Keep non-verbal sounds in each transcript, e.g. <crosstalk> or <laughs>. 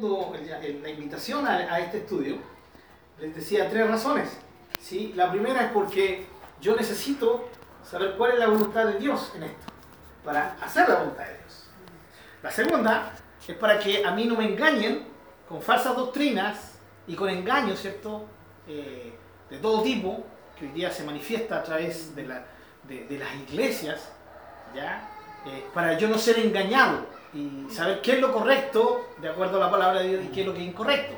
La invitación a, este estudio, les decía tres razones. ¿sí? La primera es porque yo necesito saber cuál es la voluntad de Dios en esto, para hacer la voluntad de Dios. La segunda es para que a mí no me engañen con falsas doctrinas y con engaños, ¿cierto? Eh, de todo tipo, que hoy día se manifiesta a través de, la, de, las iglesias, ¿ya? Eh, para yo no ser engañado y saber qué es lo correcto de acuerdo a la palabra de Dios y qué es lo que es incorrecto.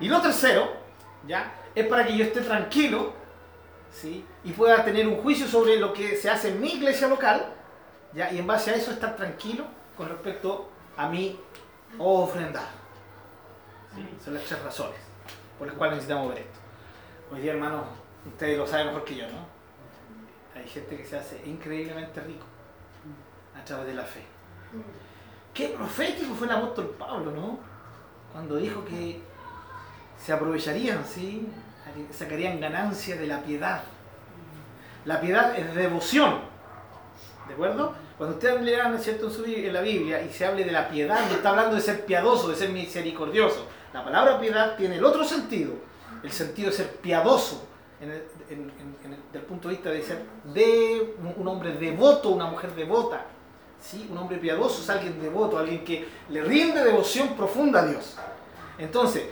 Y lo tercero, ¿ya? Es para que yo esté tranquilo ¿sí? y pueda tener un juicio sobre lo que se hace en mi iglesia local ¿ya? y en base a eso estar tranquilo con respecto a mi ofrendar. ¿Sí? Son las tres razones por las cuales necesitamos ver esto. Hoy día, hermanos, ustedes lo saben mejor que yo, ¿no? Hay gente que se hace increíblemente rico a través de la fe. Qué profético fue el apóstol Pablo, ¿no? Cuando dijo que se aprovecharían, ¿sí? Sacarían ganancia de la piedad. La piedad es devoción, ¿de acuerdo? Cuando ustedes lean ¿cierto? en la Biblia y se hable de la piedad, no está hablando de ser piadoso, de ser misericordioso. La palabra piedad tiene el otro sentido, el sentido de ser piadoso, desde el punto de vista de ser de un hombre devoto, una mujer devota. ¿Sí? Un hombre piadoso es alguien devoto, alguien que le rinde devoción profunda a Dios. Entonces,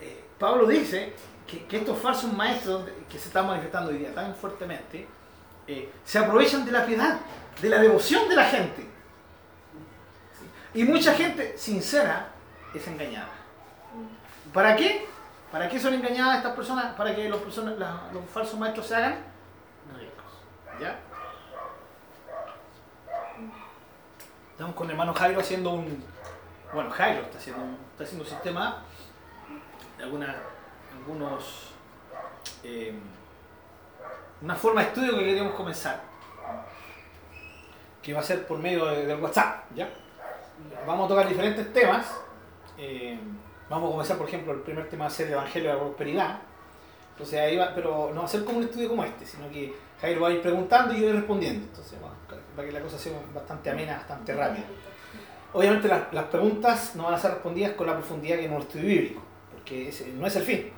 eh, Pablo dice que, estos falsos maestros que se están manifestando hoy día tan fuertemente, eh, se aprovechan de la piedad, de la devoción de la gente. Y mucha gente sincera es engañada. ¿Para qué? ¿Para qué son engañadas estas personas? Para que los, los falsos maestros se hagan ricos. ¿Ya? Estamos con el hermano Jairo haciendo un. Bueno, Jairo está haciendo, está haciendo un sistema de alguna, algunos. Eh, una forma de estudio que queríamos comenzar. Que va a ser por medio del WhatsApp. ¿ya? Vamos a tocar diferentes temas. Eh, vamos a comenzar, por ejemplo, el primer tema va a ser el Evangelio de la Prosperidad. Entonces ahí va, pero no va a ser como un estudio como este, sino que Jairo va a ir preguntando y yo voy respondiendo. Entonces, para que la cosa sea bastante amena, bastante rápida. Obviamente las, preguntas no van a ser respondidas con la profundidad que en un estudio bíblico, porque no es el fin.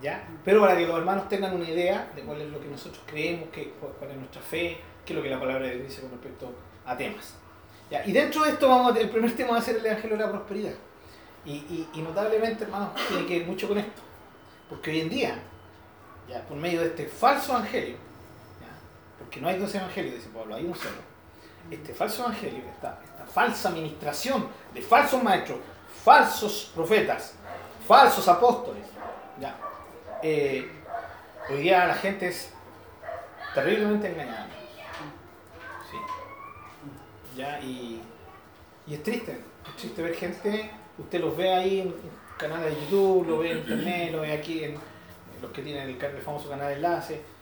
¿ya? Pero para que los hermanos tengan una idea de cuál es lo que nosotros creemos, qué, cuál es nuestra fe, qué es lo que la palabra dice con respecto a temas. ¿ya? Y dentro de esto vamos el primer tema va a ser el Evangelio de la Prosperidad. Y, y, notablemente, hermanos, tiene que ver mucho con esto. Porque hoy en día, ya, por medio de este falso evangelio, porque no hay dos evangelios, dice Pablo, hay un solo. Este falso evangelio, esta, esta falsa administración de falsos maestros, falsos profetas, falsos apóstoles, ya. Eh, hoy día la gente es terriblemente engañada. Sí. Ya, y, y es triste, es triste ver gente, usted los ve ahí en canales de YouTube, lo ve en internet, lo ve aquí en los que tienen el, el famoso canal de enlace.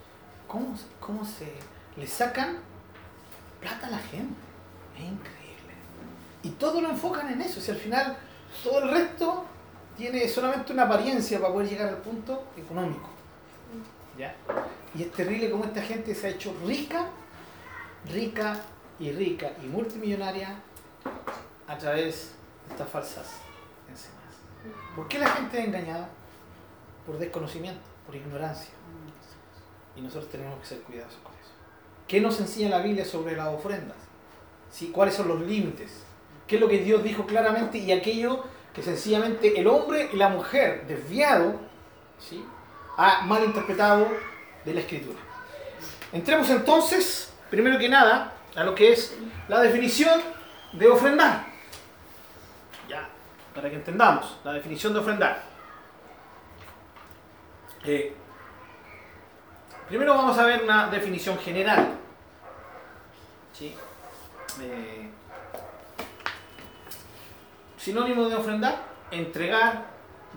¿Cómo, cómo se le sacan plata a la gente. Es increíble. Y todo lo enfocan en eso. Si al final todo el resto tiene solamente una apariencia para poder llegar al punto económico. ¿Ya? Y es terrible cómo esta gente se ha hecho rica, rica y rica y multimillonaria a través de estas falsas enseñanzas. ¿Por qué la gente es engañada? Por desconocimiento, por ignorancia. Y nosotros tenemos que ser cuidadosos con ¿Qué nos enseña la Biblia sobre las ofrendas? ¿Sí? ¿Cuáles son los límites? ¿Qué es lo que Dios dijo claramente y aquello que sencillamente el hombre y la mujer desviado ¿sí? ha malinterpretado de la escritura? Entremos entonces, primero que nada, a lo que es la definición de ofrendar. Ya, para que entendamos la definición de ofrendar. Eh, Primero vamos a ver una definición general. Eh, sinónimo de ofrendar, entregar,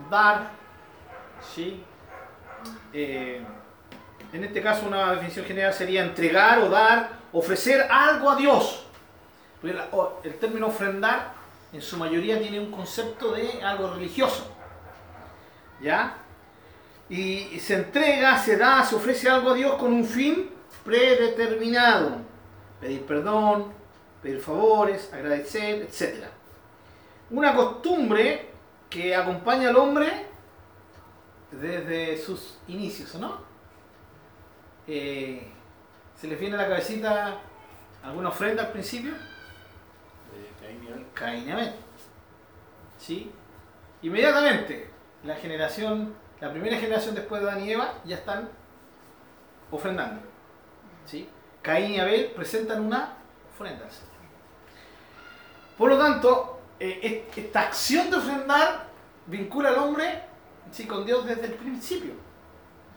dar. ¿sí? Eh, en este caso una definición general sería entregar o dar, ofrecer algo a Dios. El término ofrendar en su mayoría tiene un concepto de algo religioso. ¿Ya? Y se entrega, se da, se ofrece algo a Dios con un fin predeterminado. Pedir perdón, pedir favores, agradecer, etc. Una costumbre que acompaña al hombre desde sus inicios, ¿no? Eh, ¿Se le viene a la cabecita alguna ofrenda al principio? Caín y. ¿Sí? Inmediatamente, la generación, la primera generación después de Adán y Eva ya están ofrendando. ¿Sí? Caín y Abel presentan una ofrenda. Por lo tanto, eh, esta acción de ofrendar vincula al hombre ¿sí? con Dios desde el principio.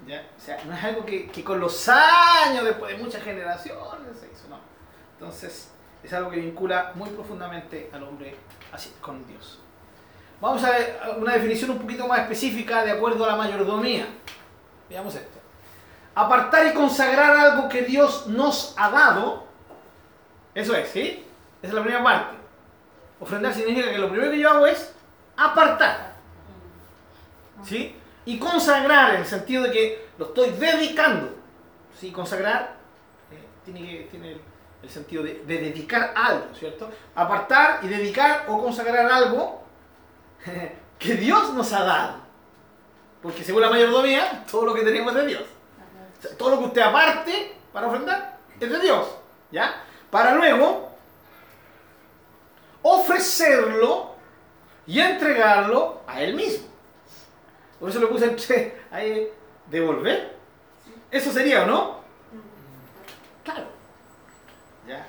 ¿Ya? O sea, no es algo que, que, con los años, después de muchas generaciones, se hizo, no. Entonces, es algo que vincula muy profundamente al hombre así, con Dios. Vamos a ver una definición un poquito más específica de acuerdo a la mayordomía. Veamos esto. Apartar y consagrar algo que Dios nos ha dado. Eso es, ¿sí? Esa es la primera parte. Ofrendar significa que lo primero que yo hago es apartar. ¿Sí? Y consagrar en el sentido de que lo estoy dedicando. ¿Sí? Consagrar eh, tiene, el, sentido de, dedicar algo, ¿cierto? Apartar y dedicar o consagrar algo <laughs> que Dios nos ha dado. Porque según la mayordomía, todo lo que tenemos es de Dios. todo lo que usted aparte para ofrendar es de Dios. ¿Ya? Para luego ofrecerlo y entregarlo a Él mismo. Por eso le puse entre ahí devolver. Eso sería, ¿o no? Claro. ¿Ya?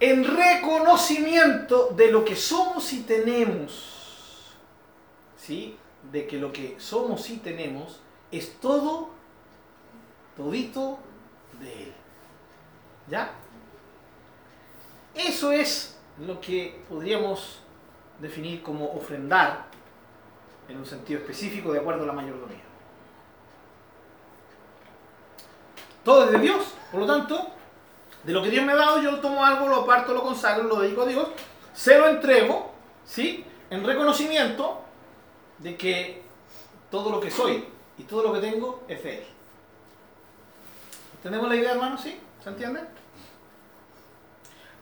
En reconocimiento de lo que somos y tenemos. ¿Sí? De que lo que somos y tenemos es todo, todito de Él. ¿Ya? Eso es lo que podríamos definir como ofrendar en un sentido específico de acuerdo a la mayordomía. Todo es de Dios, por lo tanto, de lo que Dios me ha dado, yo tomo algo, lo aparto, lo consagro, lo dedico a Dios, se lo entrego, ¿sí? En reconocimiento de que todo lo que soy y todo lo que tengo es de Él. ¿Entendemos la idea, hermano? ¿Sí? ¿Se entiende?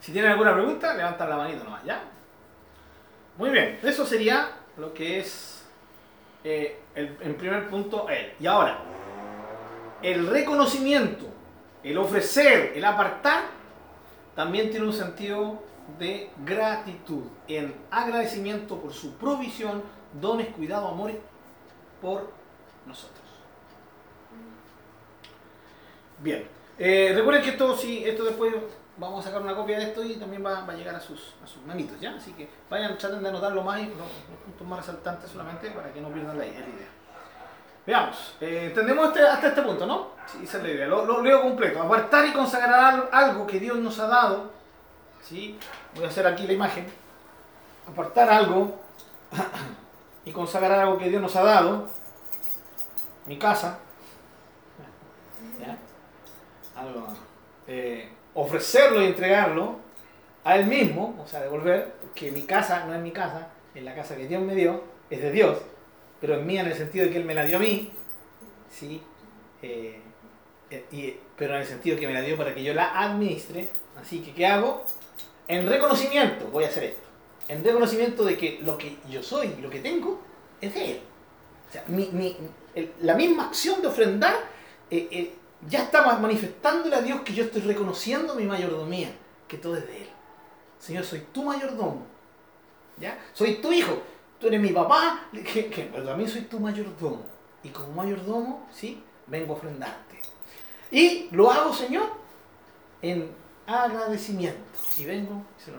Si tienen alguna pregunta, levantan la manito nomás, ¿ya? Muy bien, eso sería lo que es eh, el, en primer punto él. Y ahora, el reconocimiento, el ofrecer, el apartar, también tiene un sentido de gratitud, en agradecimiento por su provisión, dones, cuidado, amor por nosotros. Bien, eh, recuerden que esto, si esto después vamos a sacar una copia de esto y también va, a llegar a sus, manitos, ¿ya? Así que vayan, traten de anotar lo más, los, puntos más resaltantes solamente para que no pierdan la, idea. Veamos, eh, entendemos este, hasta este punto, ¿no? Sí, esa es la idea. Lo, leo completo. Apartar y consagrar algo que Dios nos ha dado. ¿sí? Voy a hacer aquí la imagen. Apartar algo <clears throat> y consagrar algo que Dios nos ha dado. Mi casa. Algo. Eh, ofrecerlo y entregarlo a él mismo, o sea, devolver, porque mi casa no es mi casa, es la casa que Dios me dio, es de Dios, pero es mía en el sentido de que Él me la dio a mí, ¿sí? Eh, eh, pero en el sentido que me la dio para que yo la administre. Así que, ¿qué hago? En reconocimiento, voy a hacer esto, en reconocimiento de que lo que yo soy y lo que tengo es de Él. La misma acción de ofrendar eh, ya estamos manifestándole a Dios que yo estoy reconociendo mi mayordomía, que todo es de Él. Señor, soy tu mayordomo. ¿Ya? Soy tu hijo. Tú eres mi papá, que, que también soy tu mayordomo. Y como mayordomo, ¿sí? Vengo a ofrendarte. Y lo hago, Señor, en agradecimiento. Y vengo se lo.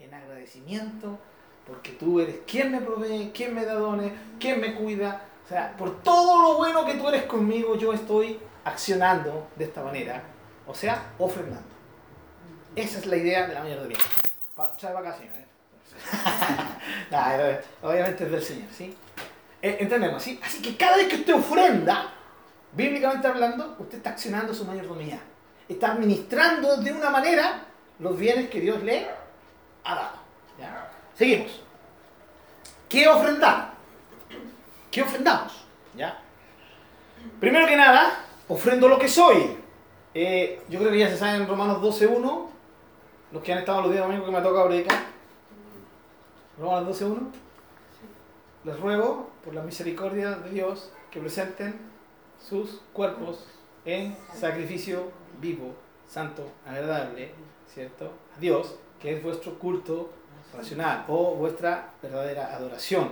En agradecimiento, porque tú eres quien me provee, quien me da dones, quien me cuida, o sea, por todo lo bueno que tú eres conmigo, yo estoy accionando de esta manera. O sea, ofrendando. Esa es la idea de la mayor de mi Trae vacaciones. <laughs> ¿eh? obviamente es del Señor, ¿sí? Eh, entendemos, ¿sí? Así que cada vez que usted ofrenda, bíblicamente hablando, usted está accionando su mayordomía. Está administrando de una manera los bienes que Dios le ha dado. ¿ya? Seguimos. ¿Qué ofrendar? ¿Qué ofrendamos? ¿Ya? Primero que nada, ofrendo lo que soy. Eh, yo creo que ya se sabe en Romanos 12.1, los que han estado los días domingos que me toca predicar. Romanos 12.1. Les ruego, por la misericordia de Dios, que presenten sus cuerpos en sacrificio vivo, santo, agradable, ¿cierto? A Dios, que es vuestro culto racional o vuestra verdadera adoración.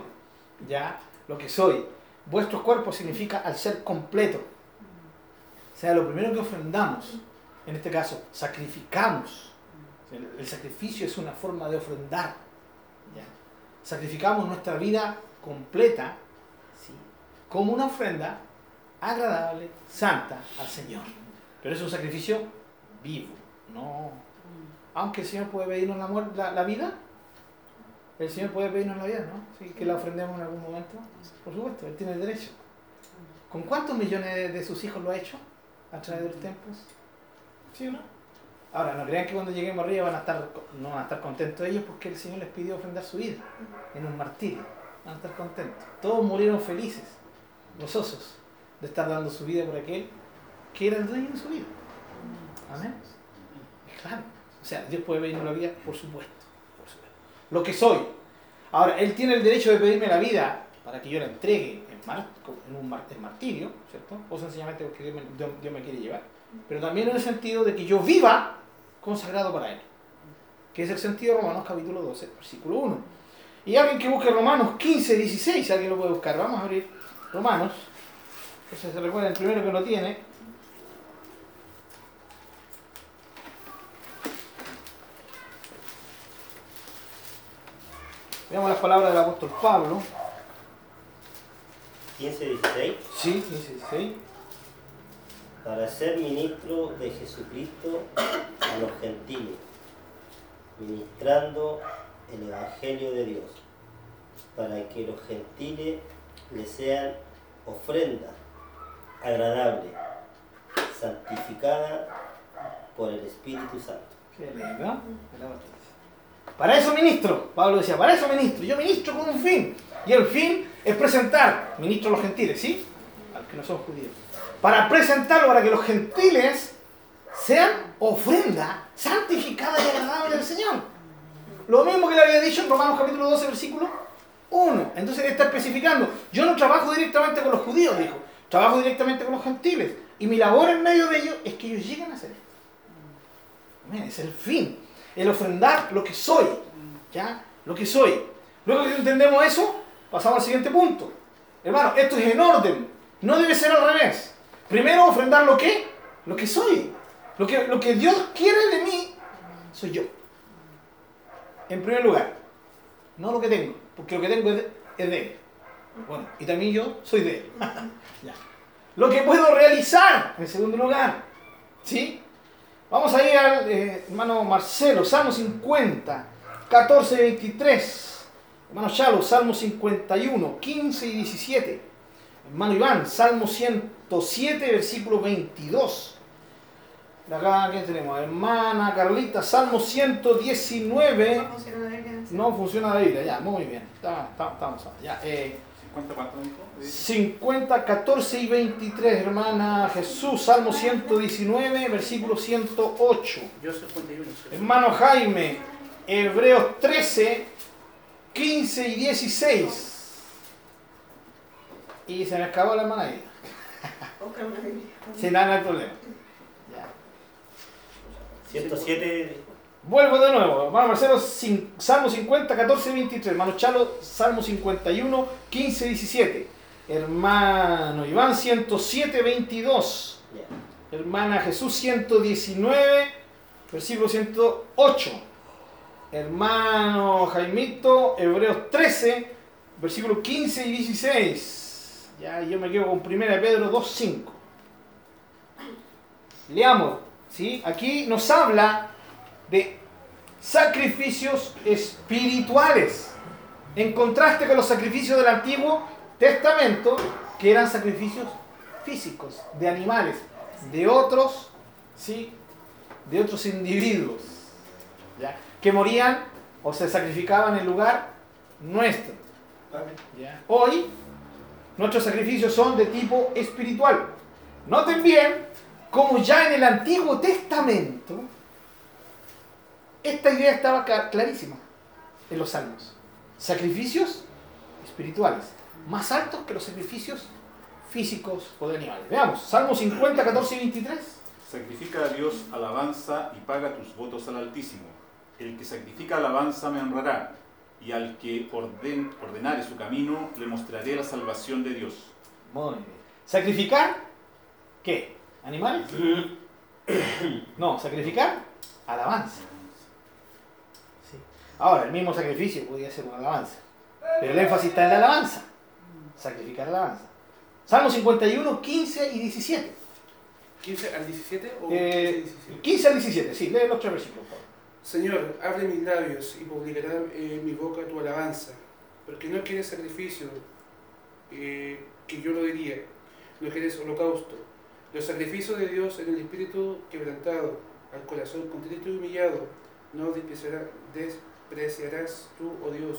Ya, lo que soy. Vuestro cuerpo significa al ser completo. O sea, lo primero que ofrendamos, en este caso, sacrificamos. El, sacrificio es una forma de ofrendar. Sacrificamos nuestra vida completa ¿sí? como una ofrenda agradable, santa al Señor. Pero es un sacrificio vivo, no. Aunque el Señor puede pedirnos la, la, vida, el Señor puede pedirnos la vida, ¿no? Sí, que la ofrendemos en algún momento. Por supuesto, Él tiene el derecho. ¿Con cuántos millones de sus hijos lo ha hecho a través de los tiempos? ¿Sí o no? Ahora, no crean que cuando lleguemos arriba van a estar, no van a estar contentos ellos porque el Señor les pidió ofrendar su vida en un martirio. Van a estar contentos. Todos murieron felices, gozosos, de estar dando su vida por aquel que era el dueño de su vida. Amén. Claro. O sea, Dios puede pedirme la vida, por supuesto. Lo que soy. Ahora, Él tiene el derecho de pedirme la vida para que yo la entregue en, un martirio, ¿cierto? O sencillamente porque Dios me quiere llevar. Pero también en el sentido de que yo viva consagrado para Él. Que es el sentido de Romanos capítulo 12, versículo 1. Y alguien que busque Romanos 15, 16, alguien lo puede buscar. Vamos a abrir Romanos. Entonces se recuerda el primero que lo tiene, Veamos las palabras del apóstol Pablo. 15, 16. Sí, 15, 16. Para ser ministro de Jesucristo a los gentiles, ministrando el Evangelio de Dios, para que los gentiles le sean ofrenda agradable, santificada por el Espíritu Santo. Lindo. Para eso ministro, Pablo decía, para eso ministro, yo ministro con un fin. Y el fin es presentar, ministro a los gentiles, ¿sí? A los que no son judíos. Para presentarlo, para que los gentiles sean ofrenda santificada y agradable del Señor. Lo mismo que le había dicho en Romanos capítulo 12, versículo 1. Entonces él está especificando, yo no trabajo directamente con los judíos, dijo, trabajo directamente con los gentiles. Y mi labor en medio de ellos es que ellos lleguen a ser. Es el fin el ofrendar lo que soy, ¿ya? Lo que soy. Luego que entendemos eso, pasamos al siguiente punto. Hermano, esto es en orden, no debe ser al revés. Primero ofrendar lo que, lo que soy. Lo que, lo que Dios quiere de mí, soy yo. En primer lugar, no lo que tengo, porque lo que tengo es de, Él. Bueno, y también yo soy de Él. <laughs> Lo que puedo realizar, en segundo lugar, ¿sí? Vamos a ir al eh, hermano Marcelo, Salmo 50, 14 y 23. Hermano Chalo, Salmo 51, 15 y 17. Hermano Iván, Salmo 107, versículo 22. Acá, ¿qué tenemos? Hermana Carlita, Salmo 119. No funciona la Biblia, ya, muy bien. Estamos, ya. Eh, 50, 14 y 23, hermana Jesús, Salmo 119, versículo 108. Hermano Jaime, Hebreos 13, 15 y 16. Y se me acabó la hermana ahí. Sin nada, no hay problema. 107 Vuelvo de nuevo, hermano Marcelo, Salmo 50, 14, 23. Hermano Chalo, Salmo 51, 15, 17. Hermano Iván, 107, 22. Hermana Jesús, 119, versículo 108. Hermano Jaimito, Hebreos 13, versículo 15 y 16. Ya, yo me quedo con 1 Pedro 2, 5. Leamos, ¿sí? Aquí nos habla de sacrificios espirituales, en contraste con los sacrificios del Antiguo Testamento, que eran sacrificios físicos, de animales, de otros, ¿sí? de otros individuos, que morían o se sacrificaban en lugar nuestro. Hoy, nuestros sacrificios son de tipo espiritual. Noten bien como ya en el Antiguo Testamento, esta idea estaba clarísima en los salmos. sacrificios espirituales, más altos que los sacrificios físicos o de animales. Veamos, Salmo 50, 14 y 23. Sacrifica a Dios alabanza y paga tus votos al Altísimo. El que sacrifica alabanza me honrará, y al que orden, ordenare su camino le mostraré la salvación de Dios. Muy bien. ¿Sacrificar? ¿Qué? ¿Animales? <coughs> No, sacrificar alabanza. Sí. Ahora, el mismo sacrificio podría ser una alabanza. Pero el énfasis está en la alabanza. Sacrificar alabanza. Salmo 51, 15 y 17. ¿15 al 17 o Eh, 15 al 17? 15 al 17, sí, lee los tres versículos. por favor. Señor, abre mis labios y publicará en mi boca tu alabanza, porque no quieres sacrificio, eh, que yo lo diría, no quieres holocausto. Los sacrificios de Dios en el espíritu quebrantado, al corazón contrito y humillado, no despreciará- despreciarás tú, oh Dios.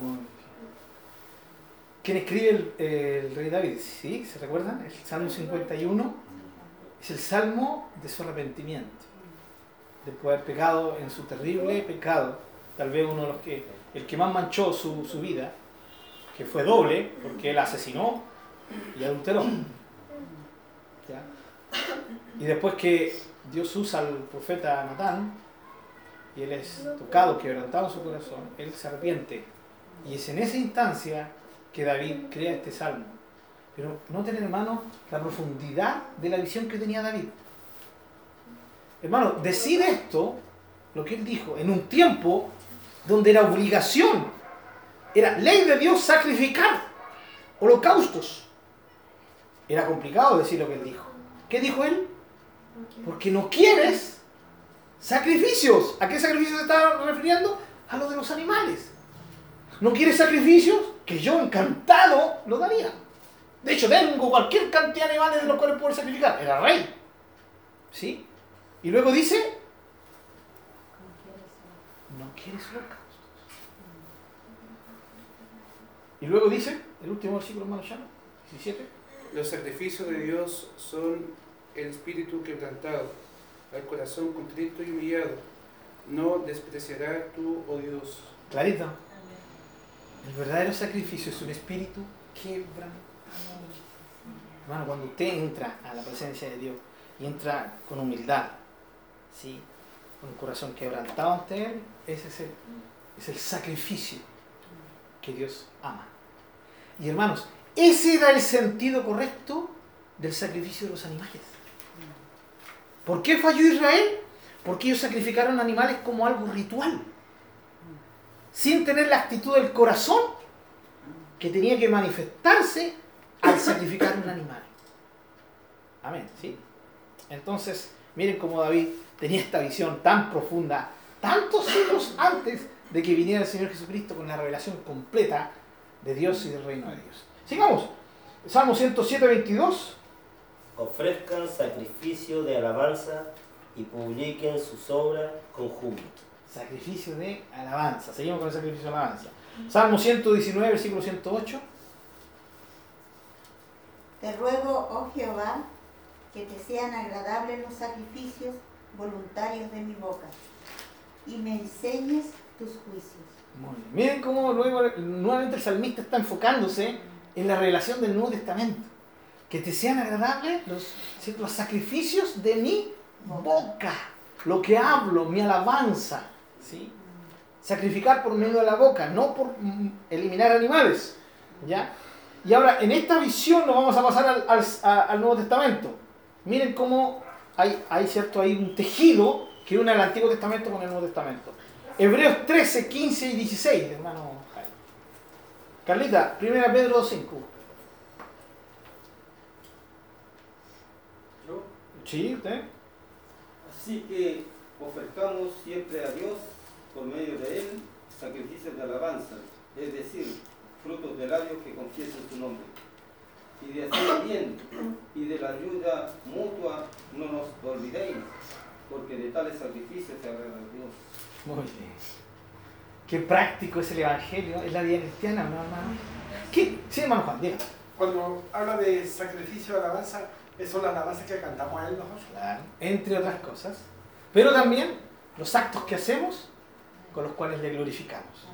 Muy bien. ¿Quién escribe el, el rey David? ¿Sí? ¿Se recuerdan? El Salmo 51 es el salmo de su arrepentimiento, de haber pecado en su terrible pecado, tal vez uno de los que, el que más manchó su, su vida, que fue doble, porque él asesinó y adulteró. Y después que Dios usa al profeta Natán, y él es tocado, quebrantado en su corazón, él se arrepiente. Y es en esa instancia que David crea este salmo. Pero noten, hermano, la profundidad de la visión que tenía David. Hermano, decir esto, lo que él dijo, en un tiempo donde era obligación, era ley de Dios sacrificar holocaustos. Era complicado decir lo que él dijo. ¿Qué dijo él? Porque no quieres sacrificios. ¿A qué sacrificios se estaba refiriendo? A lo de los animales. ¿No quieres sacrificios? Que yo encantado lo daría. De hecho, tengo cualquier cantidad de animales de los cuales poder sacrificar. Era rey. ¿Sí? Y luego dice, no quieres holocaustos. Y luego dice, el último versículo, hermano Chano, 17. Los sacrificios de Dios son el espíritu quebrantado, al corazón contrito y humillado. No despreciará tú, oh Dios. Clarito. El verdadero sacrificio es un espíritu quebrantado. Hermano, cuando usted entra a la presencia de Dios y entra con humildad, ¿sí? un corazón quebrantado ante Él, ese es el, es el sacrificio que Dios ama. Y hermanos, ese era el sentido correcto del sacrificio de los animales. ¿Por qué falló Israel? Porque ellos sacrificaron animales como algo ritual sin tener la actitud del corazón que tenía que manifestarse al sacrificar un animal. Amén, ¿sí? Entonces, miren cómo David tenía esta visión tan profunda, tantos siglos antes de que viniera el Señor Jesucristo con la revelación completa de Dios y del reino de Dios. Sigamos. Salmo 107, 22. Ofrezcan sacrificio de alabanza y publiquen sus obras con júbilo. Sacrificio de alabanza. Seguimos con el sacrificio de alabanza. Salmo 119, versículo 108. Te ruego, oh Jehová, que te sean agradables los sacrificios voluntarios de mi boca y me enseñes tus juicios. Miren cómo nuevamente el salmista está enfocándose en la revelación del Nuevo Testamento. Que te sean agradables los, los sacrificios de mi boca, lo que hablo, mi alabanza. Sacrificar por medio de la boca, no por mm, eliminar animales. ¿ya? Y ahora, en esta visión nos vamos a pasar al, al- al Nuevo Testamento. Miren cómo hay, hay, ¿cierto? hay un tejido que une el Antiguo Testamento con el Nuevo Testamento. Hebreos 13, 15 y 16, hermano Jaime. Carlita, 1 Pedro 2.5. ¿no? Sí, usted. Así que ofertamos siempre a Dios, por medio de Él, sacrificios de alabanza, es decir, frutos de labios que confiesen su nombre. Y de hacer bien y de la ayuda mutua no nos olvidéis, porque de tales sacrificios se agrada Dios. Muy bien. Qué práctico es el Evangelio, es la vida cristiana, ¿no, hermano? ¿Qué? Sí, hermano Juan, diga. Cuando habla de sacrificio de alabanza, esas son las alabanzas que cantamos a él nosotros. Claro. Entre otras cosas. Pero también los actos que hacemos con los cuales le glorificamos.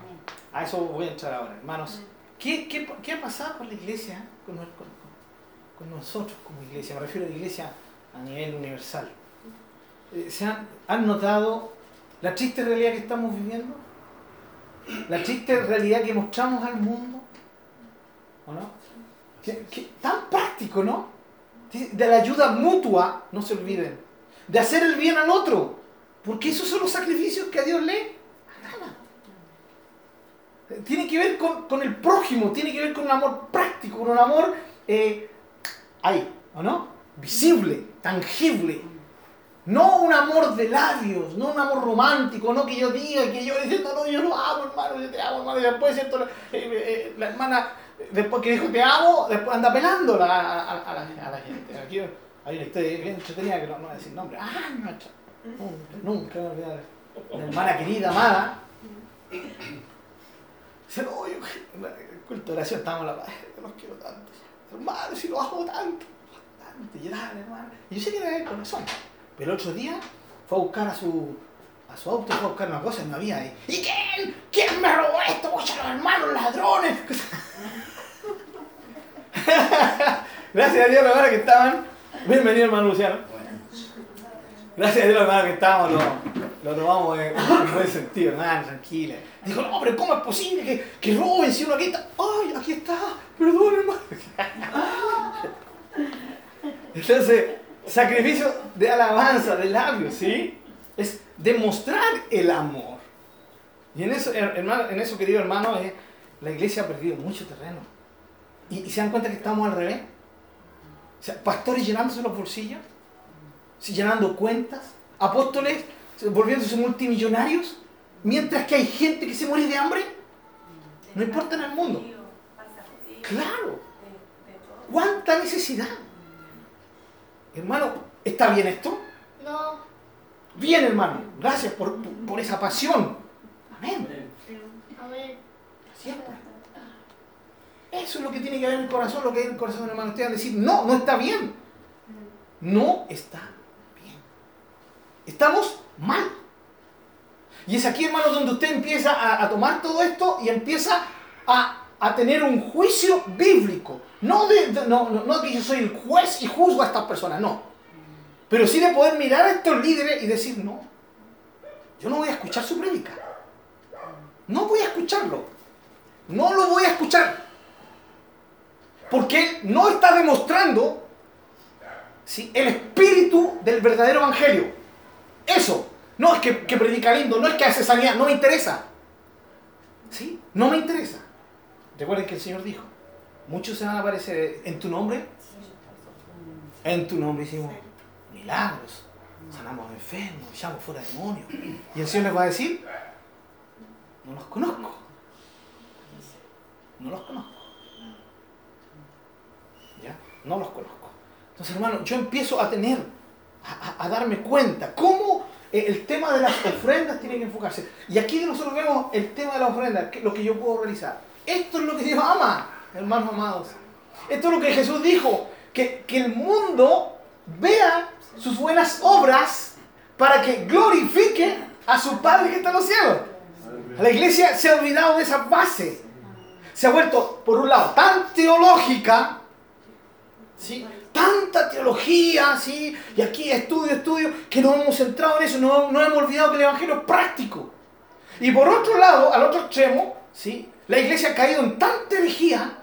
A eso voy a entrar ahora, hermanos. ¿Qué, qué, qué ha pasado con la iglesia, con, nosotros como iglesia? Me refiero a la iglesia a nivel universal. Eh, ¿Se han, han notado la triste realidad que estamos viviendo? La triste realidad que mostramos al mundo. ¿O no? Que- que- tan práctico, ¿no? De la ayuda mutua, no se olviden. De hacer el bien al otro. Porque esos son los sacrificios que a Dios le. Tiene que ver con, con el prójimo, tiene que ver con un amor práctico, con un amor eh, ahí, ¿o no? Visible, tangible. No un amor de labios, no un amor romántico, no que yo diga, que yo diciendo, no, yo lo amo, hermano, yo te amo, hermano, y después, ¿cierto? La, eh, eh, la hermana, después que dijo te amo, después anda pelándola a, la, gente. Aquí hay una historia bien entretenida que no, no voy a decir nombre. Ah, no, nunca, nunca me voy a olvidar. Una hermana querida, amada. Dice, no, yo, en culto de oración estábamos la paz, yo los quiero tanto. Hermano, si los amo tanto, tanto, y hermano. Y yo sé que era el corazón. Pero el otro día fue a buscar a su, a su auto, fue a buscar una cosa y no había ahí. ¿Y quién? ¿Quién me robó esto? Oye, los hermanos ladrones. <laughs> Gracias a Dios, la verdad que estaban. Bienvenido, hermano Luciano. Gracias a Dios, la verdad que estábamos, lo, lo tomamos en, en buen sentido, hermano, tranquila. Dijo, no, pero ¿cómo es posible que, que roben si uno aquí está? ¡Ay, aquí está! Perdón, hermano. <laughs> Entonces, sacrificio de alabanza, de labios, ¿sí? Es demostrar el amor. Y en eso, her- hermano, en eso querido hermano, eh, la iglesia ha perdido mucho terreno. ¿Y, y se dan cuenta que estamos al revés? O sea, pastores llenándose los bolsillos, llenando cuentas, apóstoles volviéndose multimillonarios, mientras que hay gente que se muere de hambre. No importa en el mundo. Claro. ¿Cuánta necesidad? Hermano, ¿está bien esto? No. Bien, hermano. Gracias por, por- esa pasión. Amén. A ver. Así es, pues. Eso es lo que tiene que haber en el corazón, lo que hay en el corazón, hermano. Ustedes van a decir, no, no está bien. No está bien. Estamos mal. Y es aquí, hermano, donde usted empieza a, tomar todo esto y empieza a, a tener un juicio bíblico. No, de, de- no, no, no que yo soy el juez y juzgo a estas personas, no. Pero sí de poder mirar a estos líderes y decir, no, yo no voy a escuchar su prédica. No voy a escucharlo. No lo voy a escuchar. Porque él no está demostrando ¿sí? el espíritu del verdadero evangelio. Eso. No es que, que predica lindo, no es que hace sanidad, no me interesa. ¿Sí? No me interesa. Recuerden que el Señor dijo, muchos se van a aparecer en tu nombre. En tu nombre hicimos milagros, sanamos enfermos, echamos fuera demonios. Y el Señor les va a decir, no los conozco. No los conozco. ¿Ya? No los conozco. Entonces, hermano, yo empiezo a tener, a, a- a darme cuenta cómo el tema de las ofrendas tiene que enfocarse. Y aquí nosotros vemos el tema de las ofrendas, lo que yo puedo realizar. Esto es lo que Dios ama, hermanos amados. Esto es lo que Jesús dijo, que, que el mundo vea sus buenas obras para que glorifique a su Padre que está en los cielos. La iglesia se ha olvidado de esa base. Se ha vuelto, por un lado, tan teológica, ¿sí? Tanta teología, ¿sí? y aquí estudio, estudio, que nos hemos centrado en eso, no, no hemos olvidado que el Evangelio es práctico. Y por otro lado, al otro extremo, ¿sí? la iglesia ha caído en tanta herejía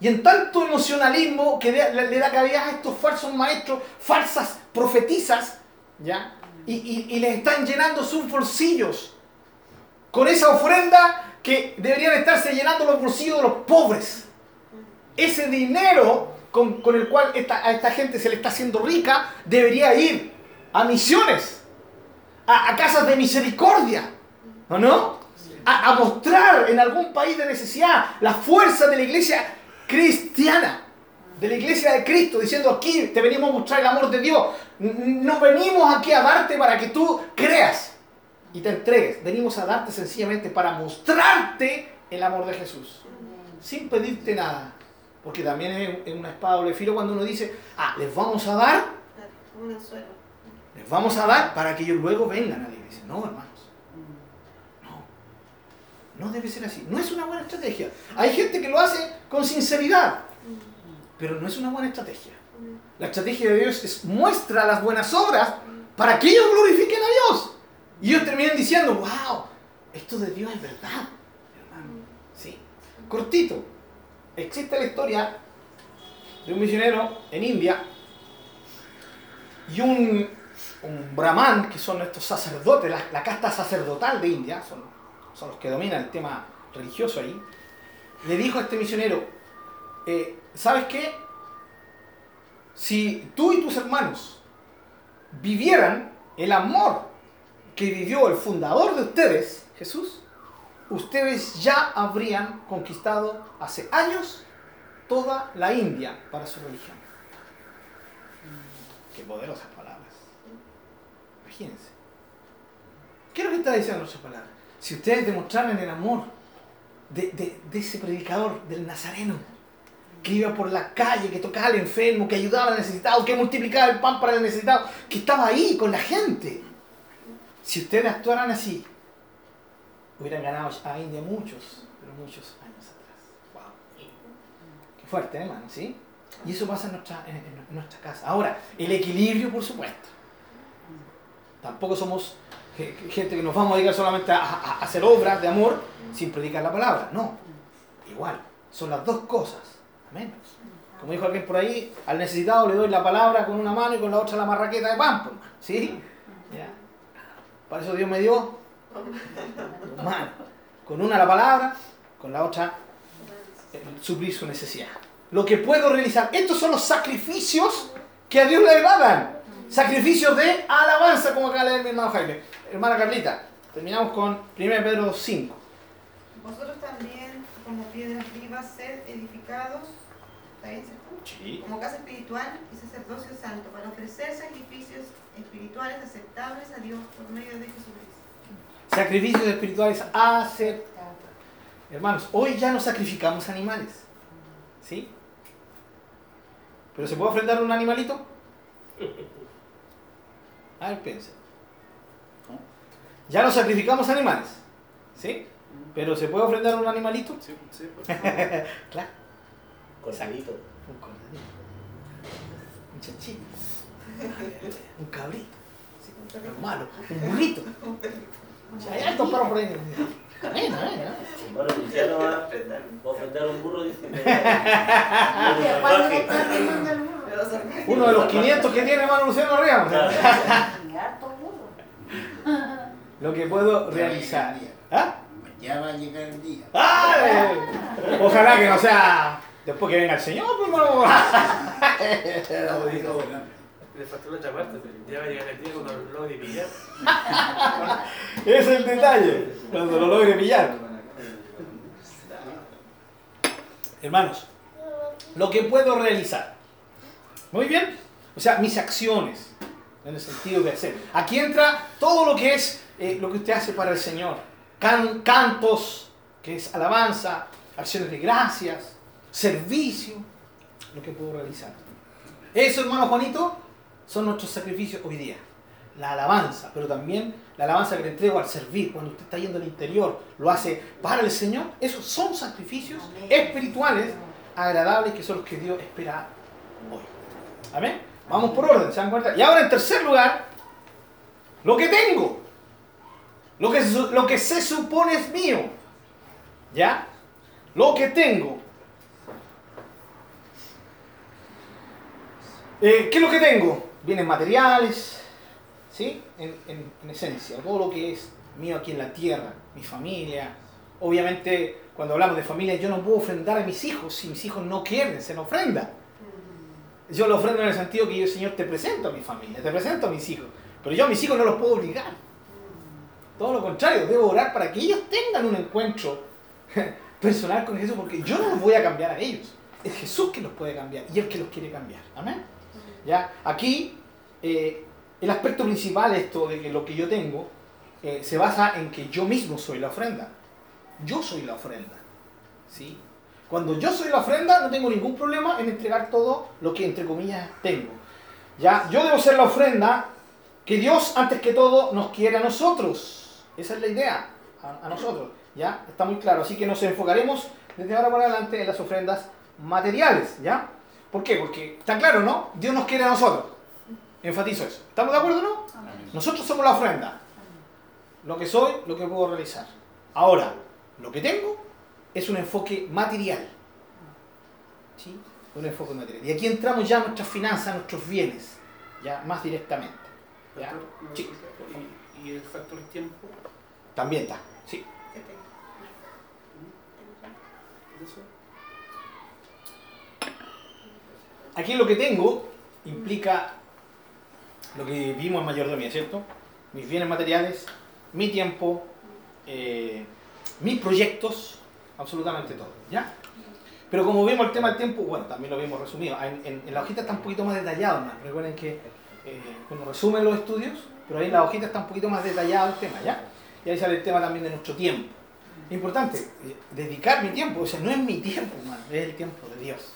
y en tanto emocionalismo que le da cabida a estos falsos maestros, falsas profetizas, ¿ya? Y, y- y les están llenando sus bolsillos con esa ofrenda que deberían estarse llenando los bolsillos de los pobres. Ese dinero con, con el cual esta- a esta gente se le está haciendo rica debería ir a misiones, a, casas de misericordia, ¿o no? A, a mostrar en algún país de necesidad la fuerza de la iglesia cristiana, de la iglesia de Cristo, diciendo aquí te venimos a mostrar el amor de Dios. No venimos aquí a darte para que tú creas y te entregues. Venimos a darte sencillamente para mostrarte el amor de Jesús, sin pedirte nada. Porque también es es una espada doble filo cuando uno dice, ah, les vamos a dar, Una les vamos a dar para que ellos luego vengan a la iglesia. No, hermanos. No. No debe ser así. No es una buena estrategia. Hay gente que lo hace con sinceridad, pero no es una buena estrategia. La estrategia de Dios es muestra las buenas obras para que ellos glorifiquen a Dios. Y ellos terminen diciendo, wow, esto de Dios es verdad, hermano. Sí. Cortito. Existe la historia de un misionero en India y un, brahman, que son estos sacerdotes, la, casta sacerdotal de India, son, son los que dominan el tema religioso ahí, le dijo a este misionero, eh, ¿sabes qué? Si tú y tus hermanos vivieran el amor que vivió el fundador de ustedes, Jesús, ustedes ya habrían conquistado hace años toda la India para su religión. Qué poderosas palabras. Imagínense. ¿Qué es lo que está diciendo nuestra palabra? Si ustedes demostraran el amor de, de- de ese predicador, del Nazareno, que iba por la calle, que tocaba al enfermo, que ayudaba al necesitado, que multiplicaba el pan para el necesitado, que estaba ahí con la gente. Si ustedes actuaran así, hubieran ganado a India muchos, pero muchos años atrás. Wow. Qué fuerte, ¿eh, hermano, ¿sí? Y eso pasa en nuestra, en, nuestra casa. Ahora, el equilibrio, por supuesto. Tampoco somos ge- gente que nos vamos a dedicar solamente a, hacer obras de amor sin predicar la palabra. No. Igual, son las dos cosas. Amén. Como dijo alguien por ahí, al necesitado le doy la palabra con una mano y con la otra la marraqueta de pan. pues. ¿Sí? Ya. Para eso Dios me dio dos manos. Con una la palabra, con la otra eh, suplir su necesidad. Lo que puedo realizar. Estos son los sacrificios que a Dios le agradan. Sacrificios de alabanza, como acaba de leer mi hermano Jaime. Hermana Carlita, terminamos con 1 Pedro 5. Vosotros también, como piedras vivas, sed edificados. Sí. Como casa espiritual y sacerdocio santo, para ofrecer sacrificios espirituales aceptables a Dios por medio de Jesucristo. Sacrificios espirituales aceptables. Hermanos, hoy ya no sacrificamos animales. ¿Sí? ¿Pero se puede ofrendar un animalito? A ver, piensen. ¿No? Ya no sacrificamos animales. ¿Sí? ¿Pero se puede ofrendar un animalito? Sí. Sí, pues. <laughs> Claro. Cortadito. Un corderito. Un chanchito. <laughs> Un cabrito. Sí, un malo. Un burrito. <laughs> hay altos perros por ahí. Amén, amén, amén. Bueno, Luciano va a un burro, dice. Uno de los 500 que tiene hermano Luciano burro. Lo que puedo realizar. ¿Ah? Ya va a llegar el día. ¡Ay! Ojalá que no sea después que venga el Señor, pues, hermano. <laughs> Le faltó la otra parte, ya va a llegar el día cuando lo logre pillar. <laughs> Es el detalle. Cuando lo logre pillar. Hermanos, lo que puedo realizar. Muy bien. O sea, mis acciones. En el sentido de hacer. Aquí entra todo lo que es eh, lo que usted hace para el Señor. Can- cantos, que es alabanza, acciones de gracias, servicio. Lo que puedo realizar. Eso, hermano Juanito, son nuestros sacrificios hoy día. La alabanza, pero también la alabanza que le entrego al servir, cuando usted está yendo al interior, lo hace para el Señor. Esos son sacrificios espirituales agradables que son los que Dios espera hoy. Amén. Vamos por orden, ¿se dan cuenta? Y ahora en tercer lugar, lo que tengo. Lo que, lo que se supone es mío. ¿Ya? Lo que tengo. Eh, ¿Qué es lo que tengo? Bienes materiales, ¿sí? En, en- en esencia, todo lo que es mío aquí en la tierra, mi familia. Obviamente, cuando hablamos de familia, yo no puedo ofrendar a mis hijos si mis hijos no quieren, se me ofrenda. Yo lo ofrendo en el sentido que yo, Señor, te presento a mi familia, te presento a mis hijos. Pero yo a mis hijos no los puedo obligar. Todo lo contrario, debo orar para que ellos tengan un encuentro <laughs> personal con Jesús, porque yo no los voy a cambiar a ellos. Es Jesús que los puede cambiar y el que los quiere cambiar. Amén. ¿Ya? Aquí, eh, el aspecto principal de esto de que lo que yo tengo eh, se basa en que yo mismo soy la ofrenda. Yo soy la ofrenda. ¿Sí? Cuando yo soy la ofrenda, no tengo ningún problema en entregar todo lo que, entre comillas, tengo. ¿Ya? Yo debo ser la ofrenda que Dios, antes que todo, nos quiere a nosotros. Esa es la idea, a, a nosotros. ¿Ya? Está muy claro. Así que nos enfocaremos desde ahora para adelante en las ofrendas materiales. ¿Ya? ¿Por qué? Porque está claro, ¿no? Dios nos quiere a nosotros. Enfatizo eso. ¿Estamos de acuerdo, no? Nosotros somos la ofrenda. Lo que soy, lo que puedo realizar. Ahora, lo que tengo es un enfoque material. ¿Sí? Un enfoque material. Y aquí entramos ya a nuestras finanzas, nuestros bienes. Ya más directamente. ¿Ya? Sí. y, y el factor tiempo. También está. Sí. eso. Aquí lo que tengo implica lo que vimos en mayordomía, ¿cierto? Mis bienes materiales, mi tiempo, eh, mis proyectos, absolutamente todo, ¿ya? Pero como vimos el tema del tiempo, bueno, también lo vimos resumido. En, la hojita está un poquito más detallado, más. Recuerden que eh, uno resume los estudios, pero ahí en la hojita está un poquito más detallado el tema, ¿ya? Y ahí sale el tema también de nuestro tiempo. Importante, eh, dedicar mi tiempo, o sea, no es mi tiempo, hermano, es el tiempo de Dios.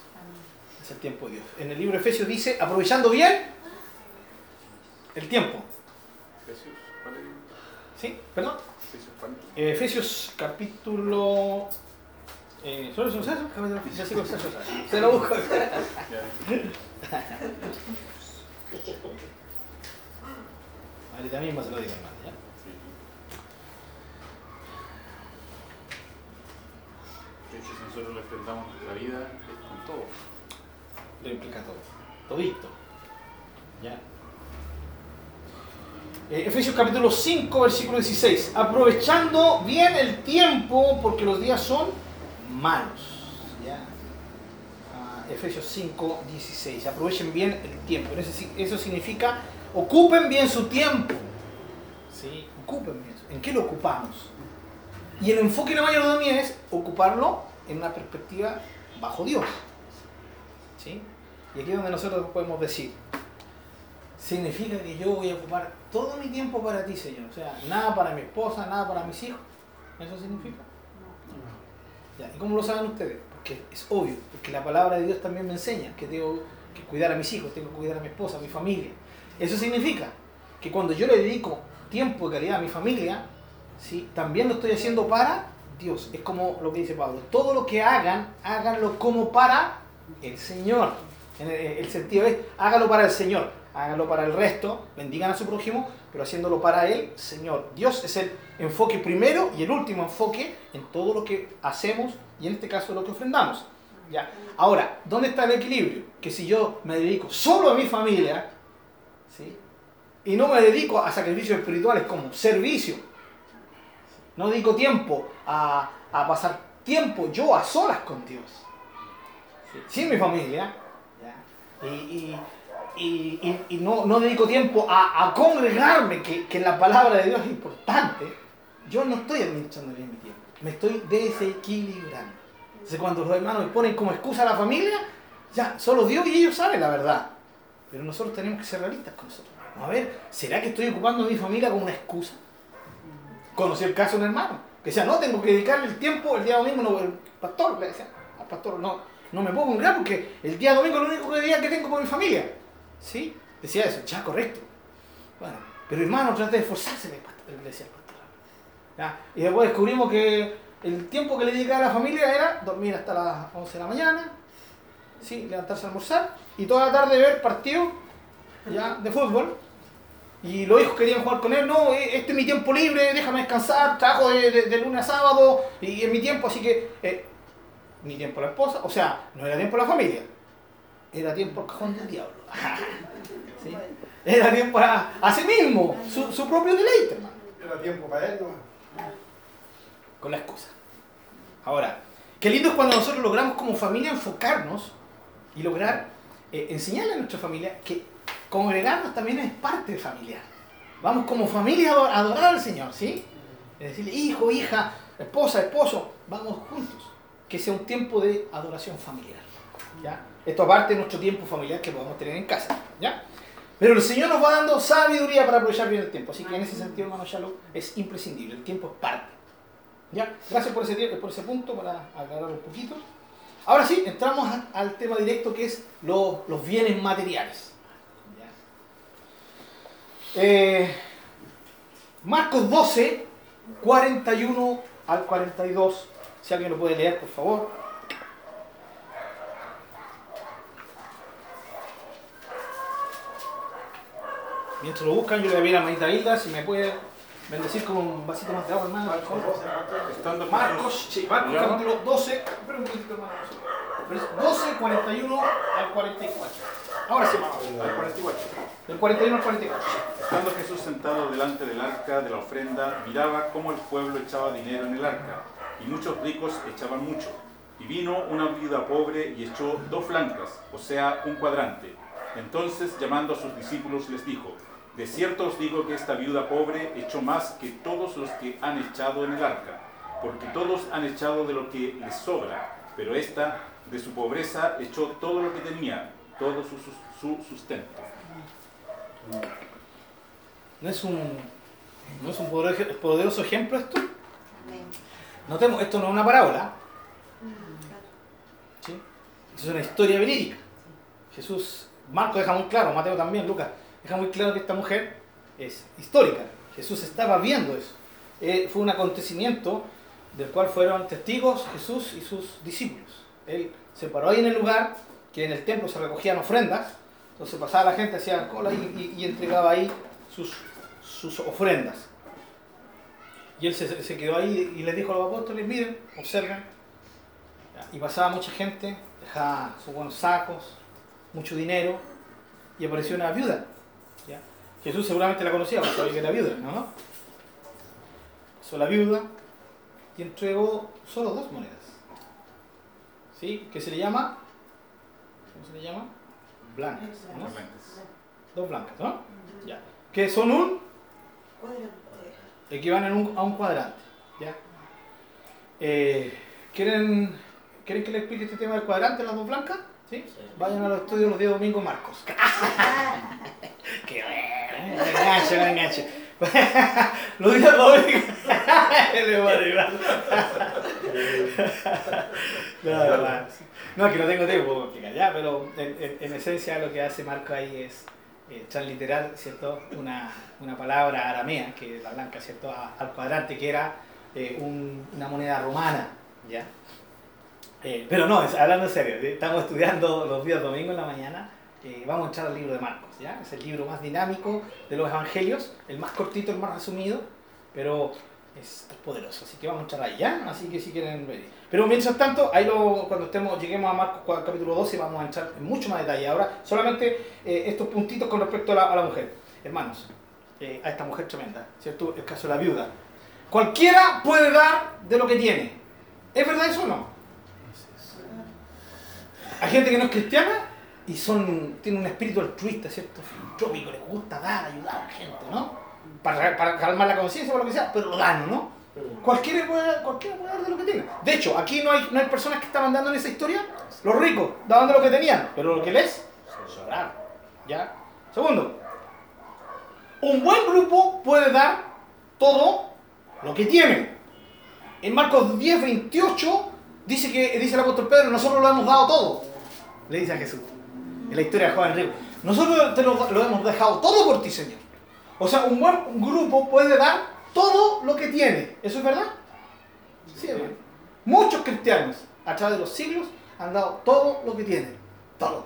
Es el tiempo de Dios. En el libro de Efesios dice, aprovechando bien el tiempo. Efesios, ¿cuál es? ¿Sí? ¿Perdón? Efesios, ¿cuál? Eh, Efesios capítulo... Eh, ¿Solo seis, o sea, Se lo busco. <laughs> Ahorita mismo se lo digo, hermano. ¿ya? De hecho, si nosotros le enfrentamos nuestra vida es con todo. Lo implica todo. Todito. ¿Ya? Eh, Efesios capítulo 5, versículo 16. Aprovechando bien el tiempo porque los días son malos. ¿Ya? Ah, Efesios 5, 16. Aprovechen bien el tiempo. Eso, significa ocupen bien su tiempo. ¿Sí? Ocupen bien. ¿En qué lo ocupamos? Y el enfoque de la mayordomía es ocuparlo en una perspectiva bajo Dios. ¿Sí? Y aquí es donde nosotros podemos decir, significa que yo voy a ocupar todo mi tiempo para ti, Señor. O sea, nada para mi esposa, nada para mis hijos. ¿Eso significa? ¿Y cómo lo saben ustedes? Porque es obvio, porque la palabra de Dios también me enseña que tengo que cuidar a mis hijos, tengo que cuidar a mi esposa, a mi familia. Eso significa que cuando yo le dedico tiempo de calidad a mi familia, ¿sí? también lo estoy haciendo para Dios. Es como lo que dice Pablo. Todo lo que hagan, háganlo como para el Señor. El sentido es, hágalo para el Señor, hágalo para el resto, bendigan a su prójimo, pero haciéndolo para el Señor. Dios es el enfoque primero y el último enfoque en todo lo que hacemos y en este caso lo que ofrendamos. Ya. Ahora, ¿dónde está el equilibrio? Que si yo me dedico solo a mi familia, ¿sí? y no me dedico a sacrificios espirituales como servicio, no dedico tiempo a, a pasar tiempo yo a solas con Dios, ¿sí? mi familia, y- y- y- y no, no dedico tiempo a, a congregarme, que, que la palabra de Dios es importante, yo no estoy administrando bien mi tiempo, me estoy desequilibrando. Entonces cuando los hermanos me ponen como excusa a la familia, ya, solo Dios y ellos saben la verdad. Pero nosotros tenemos que ser realistas con nosotros. A ver, ¿será que estoy ocupando a mi familia como una excusa? Conocí el caso de un hermano, que decía, no, tengo que dedicarle el tiempo el día domingo, no, el pastor le decía, al pastor, no, no me puedo congregar porque el día domingo es el único día que tengo con mi familia. ¿Sí? Decía eso, ya, correcto. Bueno, pero hermano, trate de esforzarse, le decía el pastor. ¿Ya? Y después descubrimos que el tiempo que le dedicaba a la familia era dormir hasta las 11 de la mañana, ¿sí? levantarse a almorzar y toda la tarde ver partidos ya, de fútbol. Y los hijos querían jugar con él, no, eh, este es mi tiempo libre, déjame descansar, trabajo de, de- de lunes a sábado y es mi tiempo, así que eh, mi tiempo a la esposa, o sea, no era tiempo a la familia, era tiempo al cajón del diablo. <laughs> ¿Sí? Era tiempo a, a sí mismo, su, su propio deleite, hermano Era tiempo para él, ¿no? con la excusa. Ahora, qué lindo es cuando nosotros logramos como familia enfocarnos y lograr eh, enseñarle a nuestra familia que congregarnos también es parte familiar. Vamos como familia a adorar al Señor, ¿sí? Es decirle, hijo, hija, esposa, esposo, vamos juntos. Que sea un tiempo de adoración familiar. ¿ya? Esto aparte de nuestro tiempo familiar que podemos tener en casa. ¿ya? Pero el Señor nos va dando sabiduría para aprovechar bien el tiempo. Así que en ese sentido, hermano Shalom, es imprescindible. El tiempo es parte. ¿Ya? Gracias por ese, por ese punto, para aclarar un poquito. Ahora sí, entramos al tema directo que es lo- los bienes materiales. Eh, Marcos 12, 41 al 42. Si alguien lo puede leer, por favor. Mientras lo buscan, yo le voy a pedir a Manita Hilda si me puede bendecir con un vasito más de agua, hermano. Estando Marcos, sí, Marcos capítulo 12, espera un poquito hermano. 12, 41 al 44. Ahora sí, al 44. Del 41 al 44. Estando Jesús sentado delante del arca de la ofrenda, miraba cómo el pueblo echaba dinero en el arca, y muchos ricos echaban mucho. Y vino una viuda pobre y echó dos flancas, o sea, un cuadrante. Entonces, llamando a sus discípulos, les dijo, De cierto os digo que esta viuda pobre echó más que todos los que han echado en el arca, porque todos han echado de lo que les sobra, pero esta, de su pobreza, echó todo lo que tenía, todo su, su- su sustento. ¿No es un, no es un poder- poderoso ejemplo esto? Amén. Notemos, esto no es una parábola. ¿sí? Esto es una historia verídica. Jesús, Marco deja muy claro, Mateo también, Lucas, deja muy claro que esta mujer es histórica. Jesús estaba viendo eso. Eh, fue un acontecimiento del cual fueron testigos Jesús y sus discípulos. Él se paró ahí en el lugar, que en el templo se recogían ofrendas, entonces pasaba la gente, hacía cola y, y- y entregaba ahí sus, sus ofrendas. Y él se, se quedó ahí y les dijo a los apóstoles, miren, observen. Y pasaba mucha gente, dejaba sus buenos sacos, mucho dinero, y apareció una viuda. ¿ya? Jesús seguramente la conocía, porque sabía que era viuda, ¿no? Pasó la viuda y entregó solo dos monedas. ¿Sí? ¿Qué se le llama? ¿Cómo se le llama? Blancas. ¿no? Dos blancas, ¿no? Ya. Que son un equivalen a un, a un cuadrante. ¿ya? Eh, ¿quieren, ¿Quieren que les explique este tema del cuadrante, las dos blancas? ¿Sí? Vayan a los estudios los días domingos Marcos. <laughs> ¡Qué bueno! Me engancho, me engancho. <laughs> los días domingos. <laughs> No, no, que no tengo tiempo para explicar ya, pero en, en- en esencia lo que hace Marco ahí es eh, transliterar, ¿cierto? Una, una palabra aramea, que es la blanca, ¿cierto? Al cuadrante, que era eh, un- una moneda romana, ¿ya? Eh, pero no, hablando en serio, eh, estamos estudiando los días domingos en la mañana, vamos a entrar al libro de Marcos, ¿ya? Es el libro más dinámico de los evangelios, el más cortito, el más resumido, pero es, poderoso, así que vamos a entrar ahí, ¿ya? Así que si quieren ver. Pero mientras tanto, ahí lo, cuando estemos, lleguemos a Marcos capítulo 12 vamos a entrar en mucho más detalle. Ahora, solamente eh, estos puntitos con respecto a la, a la mujer. Hermanos, eh, a esta mujer tremenda, ¿cierto? El caso de la viuda. Cualquiera puede dar de lo que tiene. ¿Es verdad eso o no? Hay gente que no es cristiana y son, tiene un espíritu altruista, ¿cierto? Filantrópico, les gusta dar, ayudar a la gente, ¿no? Para, para calmar la conciencia o lo que sea, pero lo dan, ¿no? Cualquiera puede, cualquiera dar de lo que tiene. De hecho, aquí no hay, no hay personas que estaban dando en esa historia. Los ricos daban de lo que tenían, pero lo que les sobraron. ¿Ya? Segundo, un buen grupo puede dar todo lo que tiene. En Marcos 10, 28 dice que dice el apóstol Pedro, nosotros lo hemos dado todo. Le dice a Jesús. En la historia de joven rico. Nosotros te lo, lo hemos dejado todo por ti, Señor. O sea, un buen grupo puede dar todo lo que tiene. ¿Eso es verdad? Sí, hermano. Muchos cristianos a través de los siglos han dado todo lo que tienen. Todo.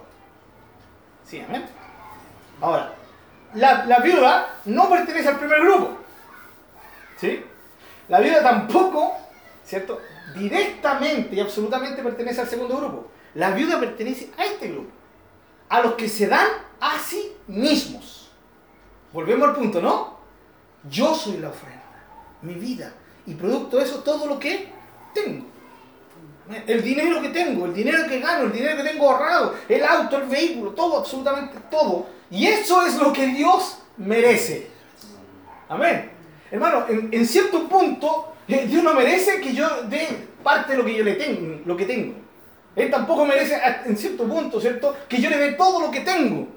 Sí, amén. Ahora, la, la viuda no pertenece al primer grupo. ¿Sí? La viuda tampoco, ¿cierto? Directamente y absolutamente pertenece al segundo grupo. La viuda pertenece a este grupo. A los que se dan a sí mismos. Volvemos al punto, ¿no? Yo soy la ofrenda, mi vida. Y producto de eso, todo lo que tengo. El dinero que tengo, el dinero que gano, el dinero que tengo ahorrado, el auto, el vehículo, todo, absolutamente todo. Y eso es lo que Dios merece. Amén. Hermano, en, en cierto punto, eh, Dios no merece que yo dé parte de lo que yo le tengo, lo que tengo. Él tampoco merece, a- en cierto punto, ¿cierto? Que yo le dé todo lo que tengo.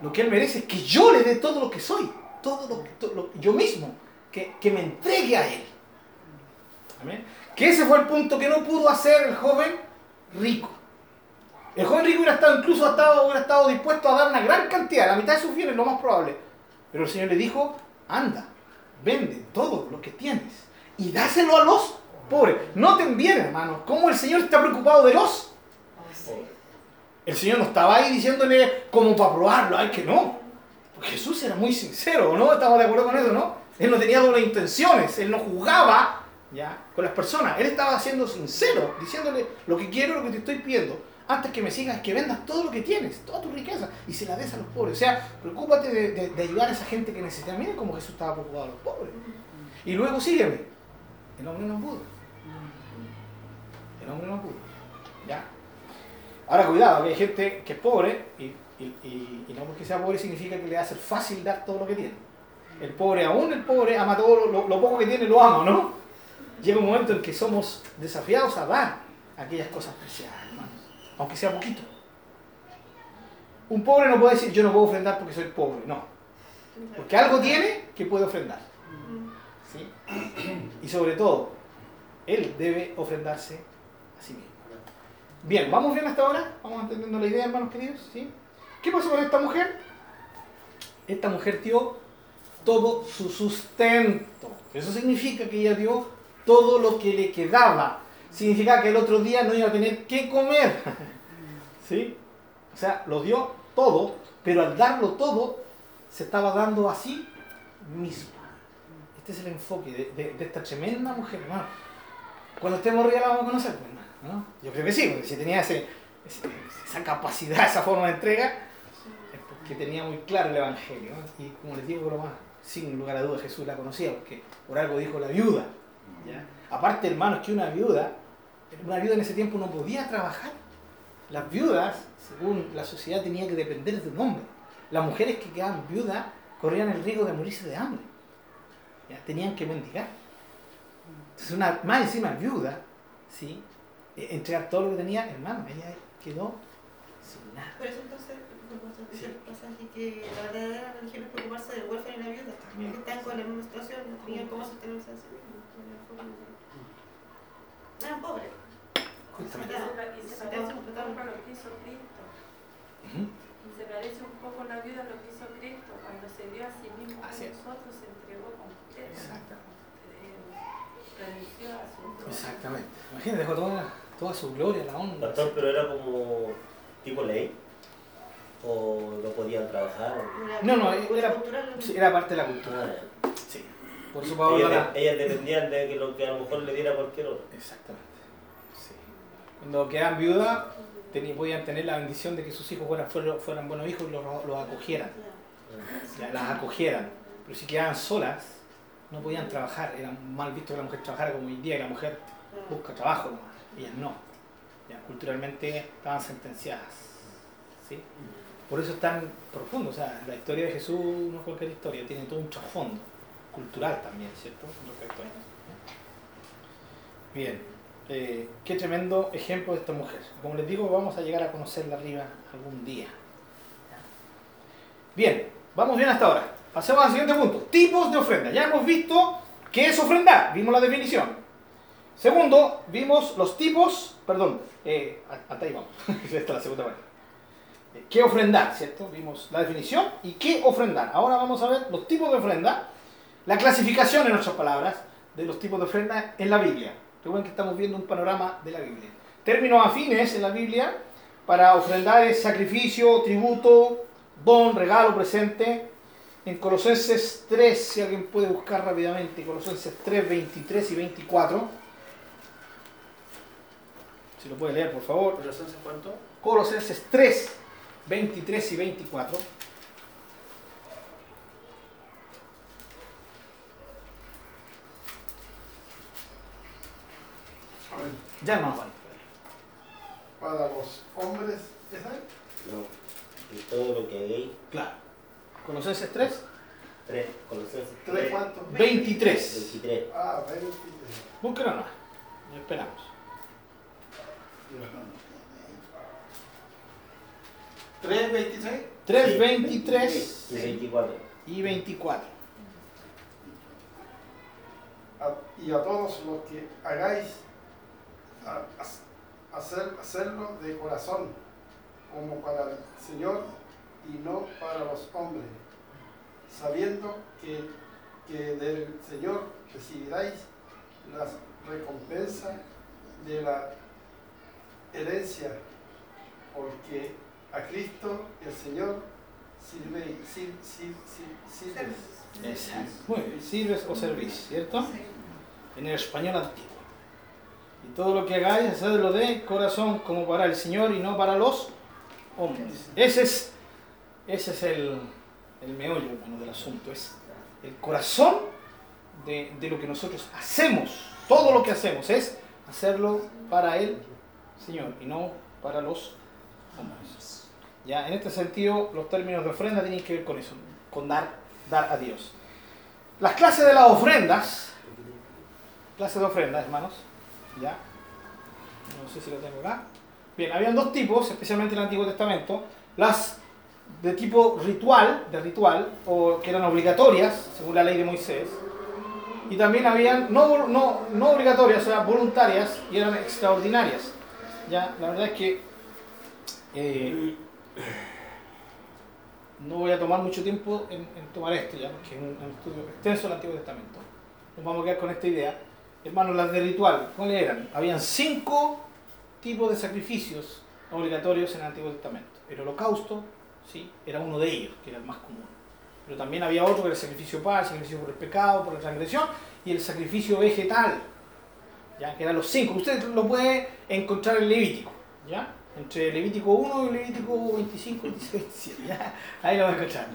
Lo que Él merece es que yo le dé todo lo que soy, todo lo que to- lo- yo mismo, que, que me entregue a Él. Amén. Que ese fue el punto que no pudo hacer el joven rico. El joven rico hubiera estado, incluso estado, hubiera estado dispuesto a dar una gran cantidad, la mitad de sus bienes, lo más probable. Pero el Señor le dijo, anda, vende todo lo que tienes y dáselo a los pobres. Noten bien, hermanos, cómo el Señor está preocupado de los el Señor no estaba ahí diciéndole como para probarlo, ay que no. Jesús era muy sincero, ¿no? Estamos de acuerdo con eso, ¿no? Él no tenía doble intenciones, él no jugaba ¿ya? con las personas. Él estaba siendo sincero, diciéndole lo que quiero, lo que te estoy pidiendo. Antes que me sigas, que vendas todo lo que tienes, toda tu riqueza, y se la des a los pobres. O sea, preocúpate de, ayudar a esa gente que necesita. Miren cómo Jesús estaba preocupado de los pobres. Y luego sígueme. El hombre no pudo. El hombre no pudo. ¿Ya? Ahora cuidado, que hay gente que es pobre y, y- y- no porque sea pobre significa que le va a ser fácil dar todo lo que tiene. El pobre, aún el pobre, ama todo lo, lo poco que tiene, lo ama, ¿no? Llega un momento en que somos desafiados a dar aquellas cosas preciadas, hermanos, aunque sea poquito. Un pobre no puede decir yo no puedo ofrendar porque soy pobre, no. Porque algo tiene que puede ofrendar. ¿sí? Y sobre todo, él debe ofrendarse a sí mismo. Bien, ¿vamos bien hasta ahora? ¿Vamos entendiendo la idea, hermanos queridos? ¿Sí? ¿Qué pasó con esta mujer? Esta mujer dio todo su sustento. Eso significa que ella dio todo lo que le quedaba. Significa que el otro día no iba a tener que comer. <laughs> ¿Sí? O sea, lo dio todo, pero al darlo todo, se estaba dando a sí misma. Este es el enfoque de, esta tremenda mujer, hermano. Cuando estemos arriba la vamos a conocer, pues, ¿no? Yo creo que sí, porque si tenía esa capacidad, <laughs> esa forma de entrega, porque tenía muy claro el Evangelio. Y como les digo, broma, sin lugar a dudas Jesús la conocía, porque por algo dijo la viuda. ¿ya? Aparte, hermanos, que una viuda, una viuda en ese tiempo no podía trabajar. Las viudas, según la sociedad, tenían que depender de un hombre. Las mujeres que quedaban viudas corrían el riesgo de morirse de hambre. ¿ya? Tenían que mendigar. Entonces, una, más encima viuda, ¿sí? Eh, entregar todo lo que tenía, hermano, ella quedó sin nada. Por eso entonces, el pasaje, que la verdadera religión es preocuparse del huérfano y la viuda, También. que están con la misma situación, no tenían cómo sostenerse a sí mismos. Eran pobres. Justamente. Se parece un poco a lo que hizo Cristo. Y se parece un poco la viuda a lo que hizo Cristo. Cuando se dio a sí mismo Así es. nosotros, se entregó completo. Exactamente. Eh, renunció a su Exactamente. Imagínate, dejó toda, toda su gloria, la honra. Pastor, pero era como tipo ley. O no podían trabajar. No, no, era- cultural, Sí, era parte de la cultura. Ah, Sí. Por eso Pablo ellas, dependían de que lo que a lo mejor le diera cualquier otro. Exactamente. Sí. Cuando quedaban viudas, podían tener la bendición de que sus hijos fueran, fueran, fueran buenos hijos y los, los acogieran. ya, las acogieran. Pero si quedaban solas, no podían trabajar. Era mal visto que la mujer trabajara como hoy en día, que la mujer busca trabajo nomás. Ellas no. Ya, culturalmente estaban sentenciadas. ¿sí? Por eso es tan profundo. O sea, la historia de Jesús no es cualquier historia, tiene todo un trasfondo cultural también, ¿cierto? Respecto a eso. Bien. Eh, qué tremendo ejemplo de esta mujer. Como les digo, vamos a llegar a conocerla arriba algún día. Bien, vamos bien hasta ahora. Pasemos al siguiente punto. Tipos de ofrenda. Ya hemos visto qué es ofrendar. Vimos la definición. Segundo, vimos los tipos, perdón, hasta ahí vamos. Esta es la segunda parte. ¿Qué ofrendar? ¿Cierto? Vimos la definición y qué ofrendar. Ahora vamos a ver los tipos de ofrenda, la clasificación, en otras palabras, de los tipos de ofrenda en la Biblia. Recuerden que estamos viendo un panorama de la Biblia. Términos afines en la Biblia para ofrendar es sacrificio, tributo, don, regalo, presente. En Colosenses 3, si alguien puede buscar rápidamente, Colosenses 3, 23 y 24. Si lo puede leer, por favor. ¿Colosenses cuánto? Colosenses 3, 23 y 24. A ver, Ya no Juan. para los hombres, ¿esa es? No. Y todo lo que hagáis. Claro. Colosenses 3, 3. Colosenses ¿Tres 3. cuánto? 23. 23. Ah, 20. Búsquelo nomás. Lo esperamos. 3, 23. 3, Sí. 23 Y 24. y 24. A- y a todos los que hagáis, a- a- hacer, hacerlo de corazón, como para el Señor y no para los hombres, sabiendo que, que del Señor recibiráis las recompensas de la herencia, porque a Cristo el Señor sirve, sir, sir, sir, sirve. Exacto. Muy bien. Sirves o servís, ¿cierto? En el español antiguo. Y todo lo que hagáis, hacedlo de corazón como para el Señor y no para los hombres. Ese es, ese es el, el meollo, hermano, del asunto. Es el corazón de, de lo que nosotros hacemos. Todo lo que hacemos es hacerlo para el Señor y no para los hombres. Ya, en este sentido, los términos de ofrenda tienen que ver con eso, con dar, dar a Dios. Las clases de las ofrendas, clases de ofrendas, hermanos, ya, no sé si lo tengo acá. Bien, habían dos tipos, especialmente en el Antiguo Testamento, las de tipo ritual, de ritual, o que eran obligatorias, según la ley de Moisés, y también habían no, no, no obligatorias, o sea, voluntarias, y eran extraordinarias. Ya, la verdad es que eh, no voy a tomar mucho tiempo en, tomar esto, ya, porque es un, un estudio extenso del Antiguo Testamento. Nos vamos a quedar con esta idea. Hermanos, las de ritual, ¿cuáles eran? Habían cinco tipos de sacrificios obligatorios en el Antiguo Testamento. El holocausto, sí, era uno de ellos, que era el más común. Pero también había otro que era el sacrificio para, el sacrificio por el pecado, por la transgresión, y el sacrificio vegetal, ¿ya? que eran los cinco. Usted lo puede encontrar en Levítico, ¿ya? Entre Levítico 1 y Levítico 25, 26, 27. ¿ya? Ahí lo va a encontrar.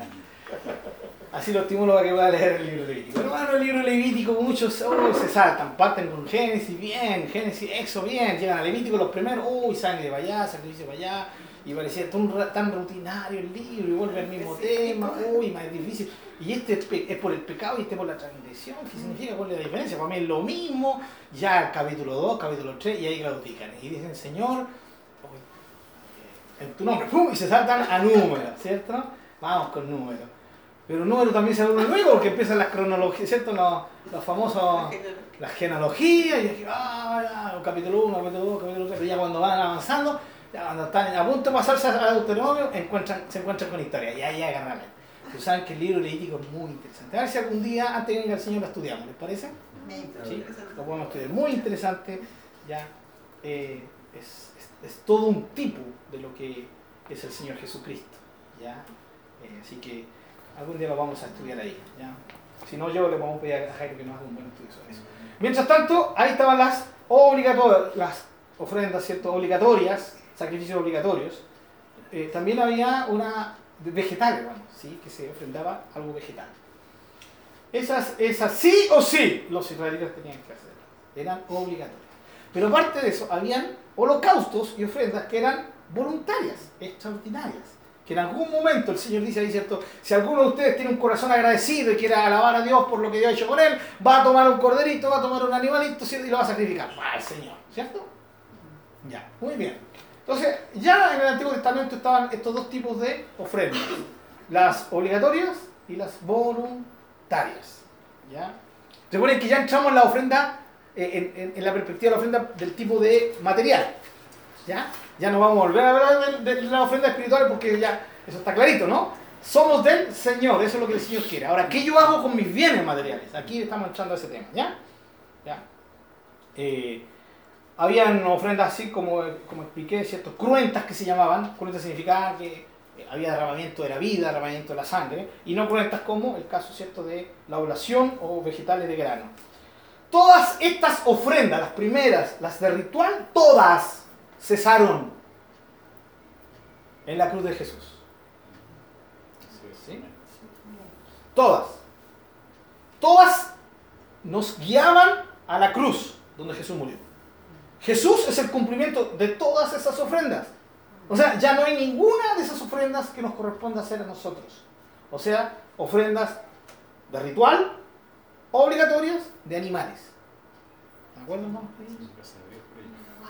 Así lo estimulo a que pueda leer el libro de Levítico. Hermano, el libro de Levítico, muchos oh, se saltan, parten con Génesis, bien, Génesis, Exo, bien, llegan a Levítico los primeros, uy, sangre para allá, sacrificio para allá, y parecía tan, tan rutinario el libro, y vuelve al mismo tema, uy, más difícil. Y este es, es, por el pecado y este por la transgresión. ¿Qué significa? ¿Cuál es la diferencia? Para mí es lo mismo, ya capítulo 2, capítulo 3, y ahí claudican. Y dicen, Señor, en tu nombre, ¡pum! y se saltan a números, ¿cierto? Vamos con números. Pero número también se uno luego porque empiezan las cronologías, ¿cierto? Los, los famosos, las genealogías, y aquí, ah, ya, capítulo 1, capítulo 2, capítulo 3, pero ya cuando van avanzando, ya cuando están a punto de pasarse a Deuteronomio, encuentran, se encuentran con historia, y ahí agarran. Ustedes saben que el libro levítico es muy interesante. A ver si algún día, antes de venga el Señor, lo estudiamos, ¿les parece? Sí, lo podemos estudiar. Muy interesante, ya, eh, es, es, es, todo un tipo de lo que es el Señor Jesucristo, ya. Eh, así que algún día lo vamos a estudiar ahí, ya. Si no, yo le vamos a pedir a Jairo que nos haga un buen estudio sobre eso. Mientras tanto, ahí estaban las obligatorias, las ofrendas, ¿cierto? Obligatorias, sacrificios obligatorios. Eh, también había una vegetal, hermano, ¿sí? que se ofrendaba algo vegetal. Esas, esas sí o sí los israelitas tenían que hacer. Eran obligatorias. Pero aparte de eso, habían holocaustos y ofrendas que eran voluntarias, extraordinarias. Que en algún momento el Señor dice ahí, ¿cierto? Si alguno de ustedes tiene un corazón agradecido y quiere alabar a Dios por lo que Dios ha hecho con él, va a tomar un corderito, va a tomar un animalito ¿cierto? y lo va a sacrificar el Señor, ¿cierto? Ya, muy bien. Entonces, ya en el Antiguo Testamento estaban estos dos tipos de ofrendas, las obligatorias y las voluntarias. ¿ya? Recuerden que ya entramos en la ofrenda, en, en, en, la perspectiva de la ofrenda del tipo de material. ¿ya? ya no vamos a volver a hablar de, de la ofrenda espiritual porque ya eso está clarito, ¿no? Somos del Señor, eso es lo que el Señor quiere. Ahora, ¿qué yo hago con mis bienes materiales? Aquí estamos entrando a ese tema, ¿ya? ¿Ya? Eh, habían ofrendas así como, como expliqué, ¿cierto? Cruentas que se llamaban. Cruentas significaba que había derramamiento de la vida, derramamiento de la sangre, y no cruentas como el caso, ¿cierto?, de la oblación o vegetales de grano. Todas estas ofrendas, las primeras, las de ritual, todas cesaron en la cruz de Jesús. ¿Sí? Todas. Todas nos guiaban a la cruz donde Jesús murió. Jesús es el cumplimiento de todas esas ofrendas. O sea, ya no hay ninguna de esas ofrendas que nos corresponda hacer a nosotros. O sea, ofrendas de ritual, obligatorias, de animales. ¿De acuerdo, hermano?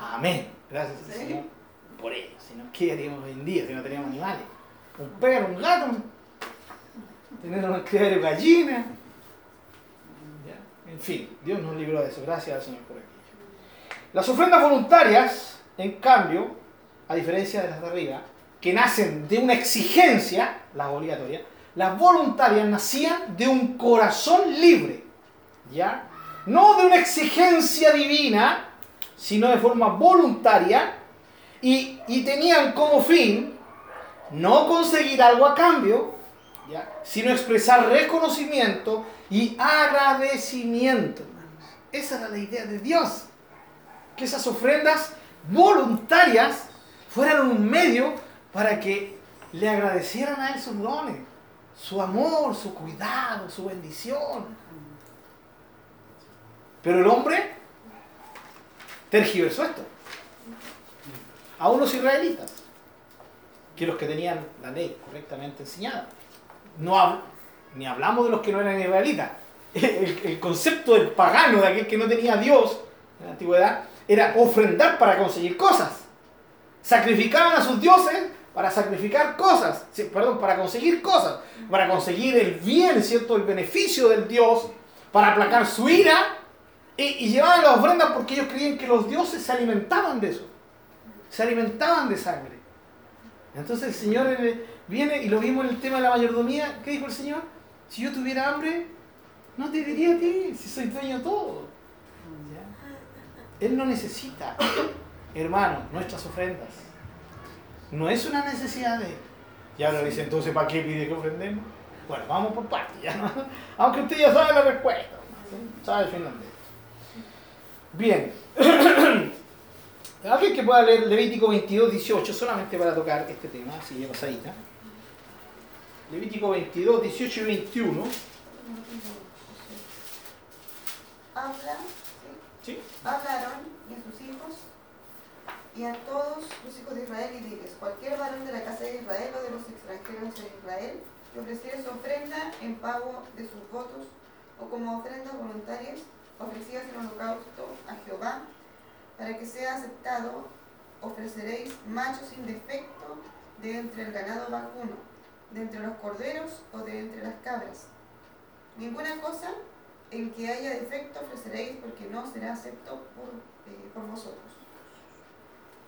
Amén. Gracias al Señor por ello. Si no, ¿qué haríamos hoy en día si no teníamos animales? Un perro, un gato, tener una criadero de gallina. En fin, Dios nos libró de eso. Gracias al Señor por aquello. Las ofrendas voluntarias, en cambio, a diferencia de las de arriba, que nacen de una exigencia, las obligatorias, las voluntarias nacían de un corazón libre. ¿Ya? no de una exigencia divina, sino de forma voluntaria, y, y tenían como fin no conseguir algo a cambio, ¿ya? sino expresar reconocimiento y agradecimiento. Esa era la idea de Dios. Que esas ofrendas voluntarias fueran un medio para que le agradecieran a Él sus dones, su amor, su cuidado, su bendición. Pero el hombre tergiversó esto. A unos israelitas, que los que tenían la ley correctamente enseñada. No ni hablamos de los que no eran israelitas. El, el concepto del pagano, de aquel que no tenía Dios en la antigüedad, era ofrendar para conseguir cosas. Sacrificaban a sus dioses para sacrificar cosas, perdón, para conseguir cosas, para conseguir el bien, ¿cierto? El beneficio del Dios, para aplacar su ira, y, llevaban las ofrendas porque ellos creían que los dioses se alimentaban de eso, se alimentaban de sangre. Entonces el Señor eh, viene y lo vimos en el tema de la mayordomía. ¿Qué dijo el Señor? Si yo tuviera hambre, no te diría a ti, si soy dueño de todo. Él no necesita, hermano, nuestras ofrendas. No es una necesidad de Él. Y ahora dice, entonces, ¿para qué pide que ofrendemos? Bueno, vamos por partes, ¿ya? <laughs> Aunque usted ya sabe la respuesta, ¿sí? sabe el finlandés. Bien. <clears throat> Alguien que pueda leer Levítico 22, 18, solamente para tocar este tema, así de pasadita. Levítico 22, 18 y 21. Habla, ¿sí? ¿Sí? Habla a Aarón y a sus hijos y a todos los hijos de Israel y diles, cualquier varón de la casa de Israel o de los extranjeros en Israel que ofreciere su ofrenda en pago de sus votos o como ofrendas voluntarias ofrecidas en holocausto a Jehová, para que sea aceptado, ofreceréis machos sin defecto de entre el ganado vacuno, de entre los corderos o de entre las cabras. Ninguna cosa en que haya defecto ofreceréis porque no será acepto por, eh, por vosotros.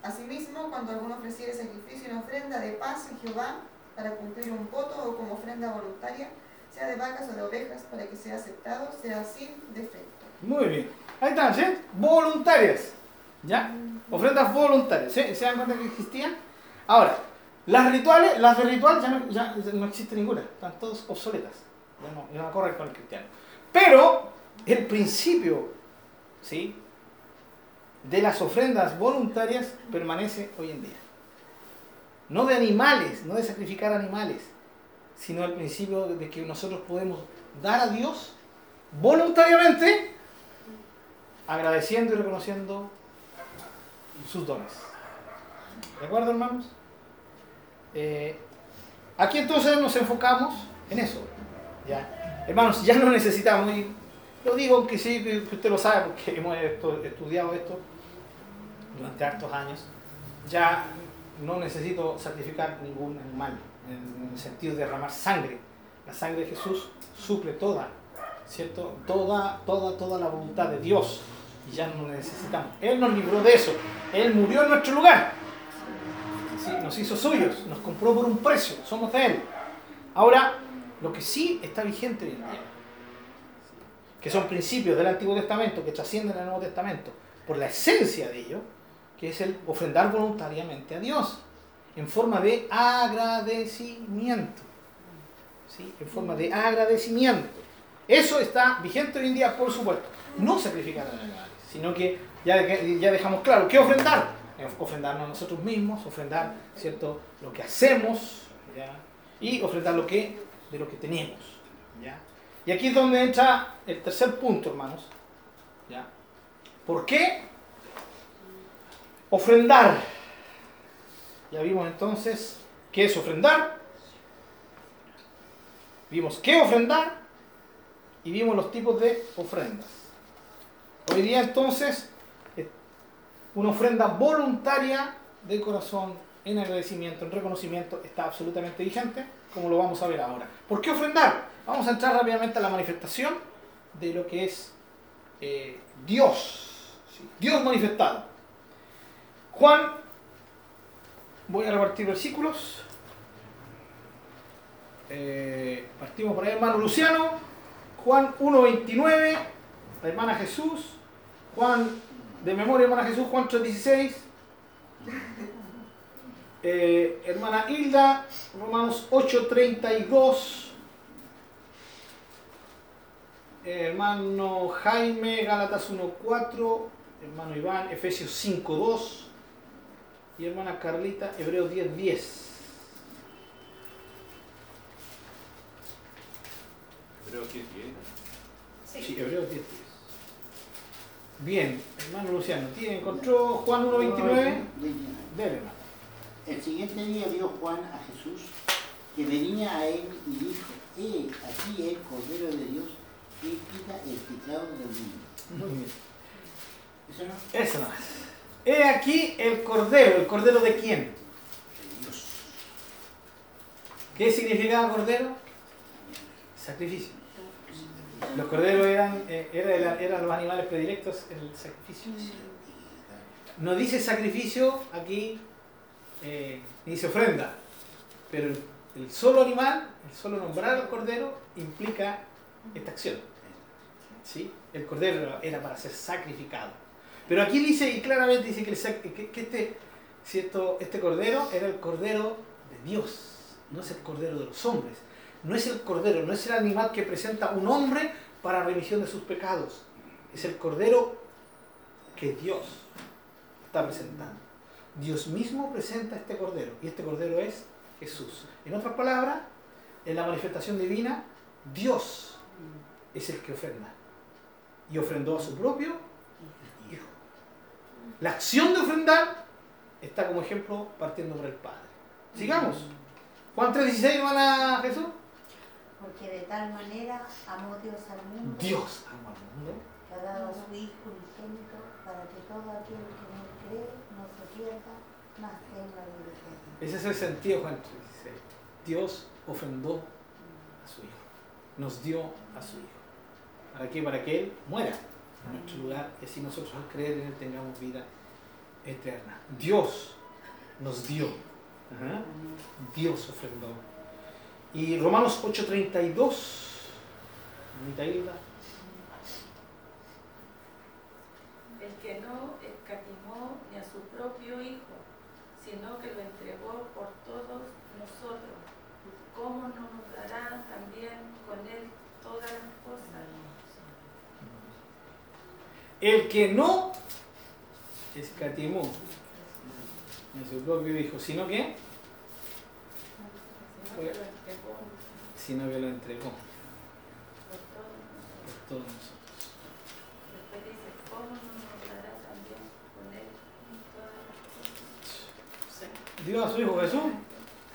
Asimismo, cuando alguno ofreciere sacrificio en ofrenda de paz a Jehová para cumplir un voto o como ofrenda voluntaria, sea de vacas o de ovejas, para que sea aceptado, sea sin defecto. Muy bien. Ahí están, ¿sí? Voluntarias. ¿Ya? Ofrendas voluntarias. ¿sí? ¿Se dan cuenta que existían? Ahora, las rituales, las de ritual ya no, ya no existe ninguna. Están todas obsoletas. Ya no, ya no corren con el cristiano. Pero el principio, ¿sí? De las ofrendas voluntarias permanece hoy en día. No de animales, no de sacrificar animales, sino el principio de que nosotros podemos dar a Dios voluntariamente agradeciendo y reconociendo sus dones. ¿De acuerdo, hermanos? Eh, aquí entonces nos enfocamos en eso. ¿ya? Hermanos, ya no necesitamos, y lo digo que sí, que usted lo sabe, porque <laughs> hemos estu- estudiado esto durante hartos años, ya no necesito sacrificar ningún animal, en el sentido de derramar sangre. La sangre de Jesús suple toda, ¿cierto? Toda, toda, toda la voluntad de Dios. Y ya no necesitamos. Él nos libró de eso. Él murió en nuestro lugar. Nos hizo suyos, nos compró por un precio, somos de Él. Ahora, lo que sí está vigente hoy en día, que son principios del Antiguo Testamento que trascienden al Nuevo Testamento, por la esencia de ello, que es el ofrendar voluntariamente a Dios, en forma de agradecimiento. ¿Sí? En forma de agradecimiento. Eso está vigente hoy en día, por supuesto. No sacrificar a animales, sino que ya, de- ya dejamos claro, ¿qué ofrendar? Eh, Ofrendarnos a nosotros mismos, ofrendar ¿cierto? lo que hacemos y ofrendar lo que, de lo que tenemos. ¿ya? Y aquí es donde entra el tercer punto, hermanos. ¿ya? ¿Por qué ofrendar? Ya vimos entonces qué es ofrendar, vimos qué ofrendar y vimos los tipos de ofrendas. Hoy día entonces una ofrenda voluntaria de corazón en agradecimiento, en reconocimiento está absolutamente vigente, como lo vamos a ver ahora. ¿Por qué ofrendar? Vamos a entrar rápidamente a la manifestación de lo que es eh, Dios, ¿sí? Dios manifestado. Juan, voy a repartir versículos. Eh, partimos por ahí, hermano Luciano. Juan 1.29 la hermana Jesús, Juan, de memoria hermana Jesús, Juan 3.16, eh, hermana Hilda, Romanos 8.32, eh, hermano Jaime, Gálatas 1.4, hermano Iván, Efesios 5.2 y hermana Carlita, Hebreos 10.10. Hebreos 10, 10. Sí, Hebreos 10.10. Bien, hermano Luciano, ¿tiene, ¿encontró Juan 1.29? Dele, hermano. El siguiente día vio Juan a Jesús que venía a él y dijo, he aquí el Cordero de Dios que quita el pecado del mundo. Muy bien. ¿Eso no? Eso nomás. He aquí el cordero. ¿El cordero de quién? De Dios. ¿Qué significaba cordero? Sacrificio. Los corderos eran, eh, era el- eran los animales predilectos en el sacrificio. No dice sacrificio aquí, eh, ni dice ofrenda, pero el, solo animal, el solo nombrar al cordero implica esta acción. ¿Sí? El cordero era- para ser sacrificado. Pero aquí dice, y claramente dice que, este, este cordero era el cordero de Dios, no es el cordero de los hombres. No es el cordero, no es el animal que presenta un hombre para remisión de sus pecados. Es el cordero que Dios está presentando. Dios mismo presenta este cordero y este cordero es Jesús. En otras palabras, en la manifestación divina, Dios es el que ofrenda. Y ofrendó a su propio Hijo. La acción de ofrendar está como ejemplo partiendo por el Padre. Sigamos. Juan 3:16, hermana Jesús. Porque de tal manera amó Dios al mundo Dios ama al mundo. que ha dado a su Hijo unigénito para que todo aquel que él cree no se pierda, mas tenga vida eterna. Ese es el sentido, Juan 3:16. Dios ofrendó a su Hijo. Nos dio a su Hijo. ¿Para qué? Para que Él muera en nuestro lugar y así nosotros al creer en Él tengamos vida eterna. Dios nos dio. Dios ofrendó. Y Romanos 8:32. Mamita Hilda. El que no escatimó ni a su propio Hijo, sino que lo entregó por todos nosotros, ¿cómo no nos dará también con él todas las cosas? El que no escatimó en su propio hijo, sino que, Sino que sino que lo entregó por todos nosotros. por todos nosotros. Después dice, ¿cómo no nos dará también con él todas las cosas? Dio a su hijo Jesús. A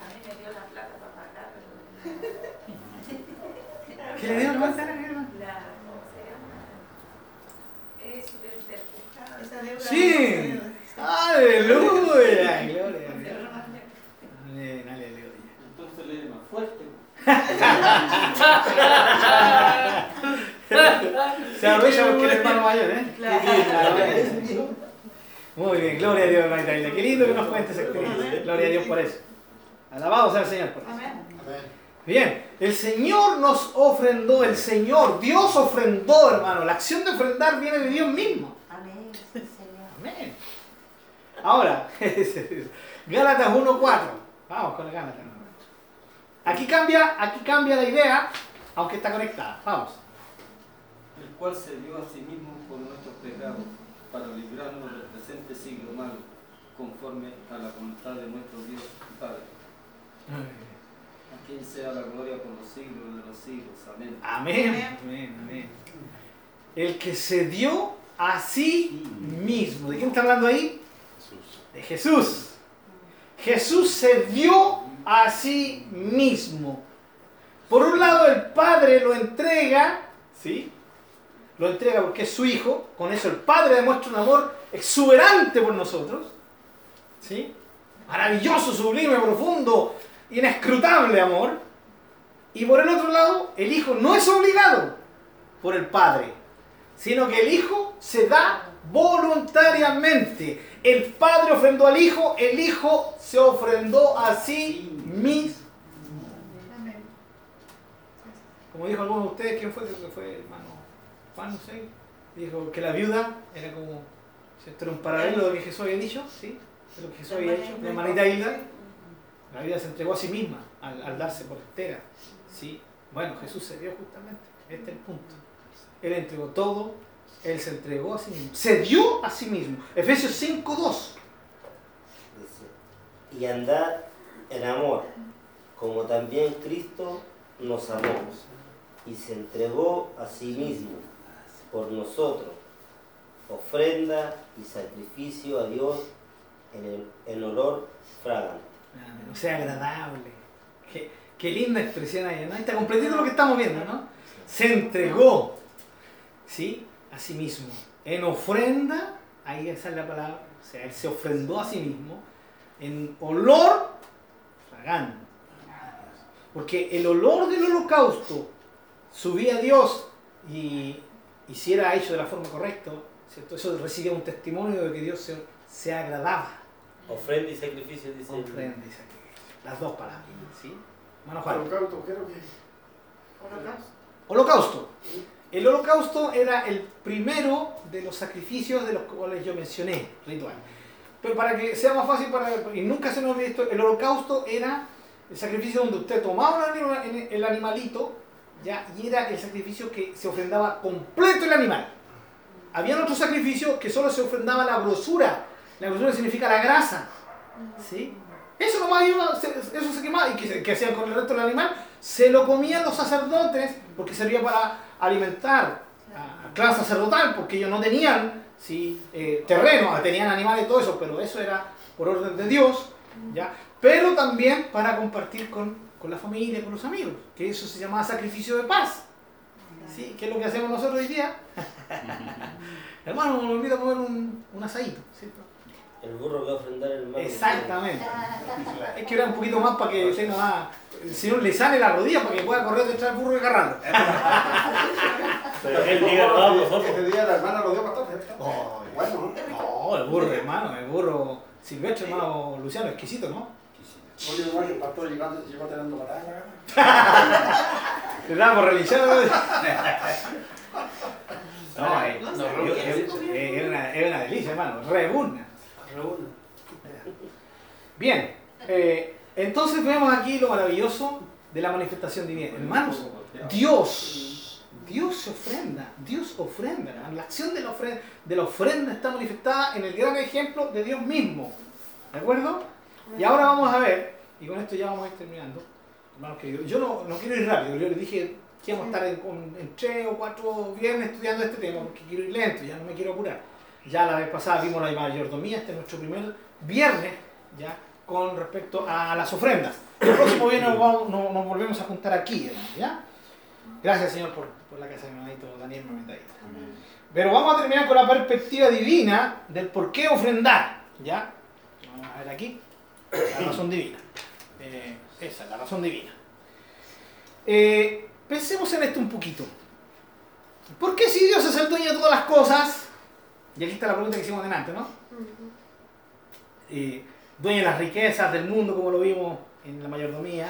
mí me dio la plata para pagar pero- ¿Qué le dio el deuda Sí. Aleluya, <laughs> gloria a Dios. Amén, aleluya. Entonces le más fuerte. Se aprovecha porque el hermano mayor, ¿eh? Claro. Muy bien, gloria a Dios, hermanita Hilda. Qué lindo que nos cuentes esa experiencia. Gloria a Dios por eso. Alabado sea el Señor por eso. Amén. Bien, el Señor nos ofrendó, el Señor, Dios ofrendó, hermano. La acción de ofrendar viene de Dios mismo. Amén. Amén. Ahora, <laughs> Gálatas 1.4. Vamos con la Gálatas. Aquí cambia, aquí cambia la idea, aunque está conectada. Vamos. el cual se dio a sí mismo por nuestros pecados, para librarnos del presente siglo malo, conforme a la voluntad de nuestro Dios y Padre. A quien sea la gloria por los siglos de los siglos. Amén. Amén. Amén, amén. El que se dio a sí mismo. ¿De quién está hablando ahí? Jesús. De Jesús. Jesús se dio a sí mismo. Por un lado, el Padre lo entrega, ¿sí? Lo entrega porque es su Hijo. Con eso el Padre demuestra un amor exuberante por nosotros. ¿Sí? Maravilloso, sublime, profundo, inescrutable amor. Y por el otro lado, el Hijo no es obligado por el Padre, sino que el Hijo se da voluntariamente. El Padre ofrendó al Hijo, el Hijo se ofrendó a sí mismo. Como dijo alguno de ustedes, ¿quién fue? Creo que fue hermano Juan, no sé. Dijo que la viuda era como, ¿cierto? Era un paralelo de lo que Jesús había dicho, ¿sí? De lo que Jesús había hecho, la hermanita Hilda. La vida se entregó a sí misma al, al darse por entera. ¿sí? Bueno, Jesús se dio justamente. Este es el punto. Él entregó todo, Él se entregó a sí mismo. Se dio a sí mismo. Efesios 5, 2. Dice, y andad en amor, como también Cristo nos amó y se entregó a sí mismo por nosotros, ofrenda y sacrificio a Dios en, el, en olor fragante. O sea, agradable. Qué, qué linda expresión ahí, ¿no? Está completito lo que estamos viendo, ¿no? Se entregó, ¿sí? A sí mismo. En ofrenda, ahí esa es la palabra, o sea, él se ofrendó a sí mismo en olor fragante. Porque el olor del holocausto subía a Dios y, y si era hecho de la forma correcta, ¿cierto? eso recibía un testimonio de que Dios se, se agradaba. Ofrenda y sacrificio, dice. Ofrenda y sacrificio. Las dos palabras. ¿sí? Holocausto, creo que Holocausto. Holocausto. El holocausto era el primero de los sacrificios de los cuales yo mencioné, ritual. Pero para que sea más fácil, para, y nunca se nos olvide el holocausto era el sacrificio donde usted tomaba el animalito, ¿ya? y era el sacrificio que se ofrendaba completo el animal. Había otros sacrificios que solo se ofrendaba la grosura. La grosura significa la grasa. ¿sí? Eso nomás iba, se- eso se quemaba. ¿Y qué, qué hacían con el resto del animal? Se lo comían los sacerdotes porque servía para alimentar a, a clan sacerdotal, porque ellos no tenían ¿sí? eh, terreno, tenían animales y todo eso, pero eso era por orden de Dios. ¿ya? Pero también para compartir con, con la familia, con los amigos, que eso se llamaba sacrificio de paz. ¿sí? ¿Qué es lo que hacemos nosotros hoy día? <laughs> Hermano, me a comer un, un asadito. ¿cierto? El burro que va a ofrendar el hermano. Exactamente. Hay que orar un poquito más para que tenga más. El Señor le sale la rodilla para que pueda correr detrás del burro y agarrarlo. <laughs> Él diga, vamos, nosotros. ese día la hermana lo dio pastor, ¿cierto? Oh, Bueno, No, el burro, hermano, el burro silvestre, hermano Luciano, exquisito, ¿no? oye, igual el pastor llegando, llegó. <laughs> Le damos religión. <laughs> No, eh, No no, sé, yo- ¿quién se yo- comió? eh, era Rebuna. Bien, eh, entonces vemos aquí lo maravilloso de la manifestación divina. Hermanos, Dios, Dios se ofrenda, Dios ofrenda. La acción de la, ofrenda, de la ofrenda está manifestada en el gran ejemplo de Dios mismo. ¿De acuerdo? Y ahora vamos a ver, y con esto ya vamos a ir terminando. Hermanos queridos, yo no, no quiero ir rápido, yo les dije que íbamos a estar en, en tres o cuatro viernes estudiando este tema, porque quiero ir lento, ya no me quiero apurar. Ya la vez pasada vimos la mayordomía, este es nuestro primer viernes, ya, con respecto a las ofrendas. El próximo viernes nos, volvemos a juntar aquí, ¿ya? Gracias, Señor, por, por la casa de mi hermanito Daniel Mametadita. Pero vamos a terminar con la perspectiva divina del por qué ofrendar, ¿ya? Vamos a ver aquí, la razón divina. Eh, esa es la razón divina. Eh, pensemos en esto un poquito. ¿Por qué si Dios es el dueño de todas las cosas? Y aquí está la pregunta que hicimos delante, ¿no? Eh, dueño de las riquezas del mundo, como lo vimos en la mayordomía,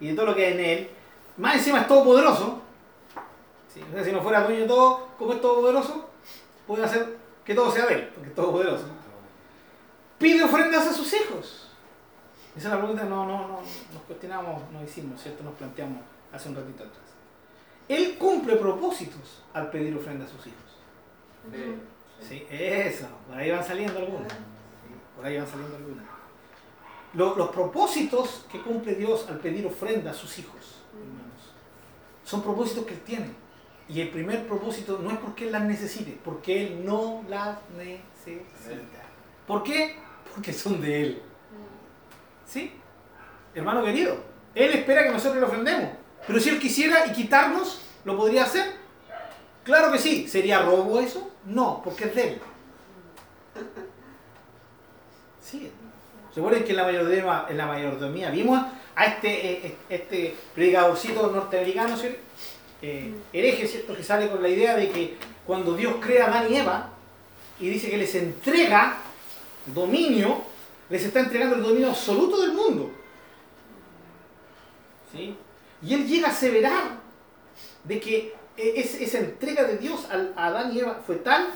y de todo lo que hay en él. Más encima es todopoderoso. Sí, o sea, si no fuera dueño de todo, como es todopoderoso, puede hacer que todo sea de él, porque es todopoderoso. Pide ofrendas a sus hijos. Esa es la pregunta que no, no, no, nos cuestionamos, nos hicimos, ¿cierto? Nos planteamos hace un ratito atrás. Él cumple propósitos al pedir ofrenda a sus hijos. Sí, eso, por ahí van saliendo algunas. Por ahí van saliendo algunas. Lo- los propósitos que cumple Dios al pedir ofrenda a sus hijos, hermanos, son propósitos que Él tiene. Y el primer propósito no es porque Él las necesite, porque Él no las necesita. ¿Por qué? Porque son de Él. ¿Sí? Hermano querido, Él espera que nosotros le ofrendemos. Pero si Él quisiera y quitarnos, ¿lo podría hacer? Claro que sí. ¿Sería robo eso? No, porque es de Él. Sí. Recuerden que en la mayordomía, en la mayordomía vimos a este, eh, este predicadorcito norteamericano, ¿cierto? Eh, hereje, ¿cierto? Que sale con la idea de que cuando Dios crea a Adán y Eva y dice que les entrega dominio, les está entregando el dominio absoluto del mundo. ¿Sí? Y él llega a aseverar de que es- esa entrega de Dios a Adán y Eva fue tal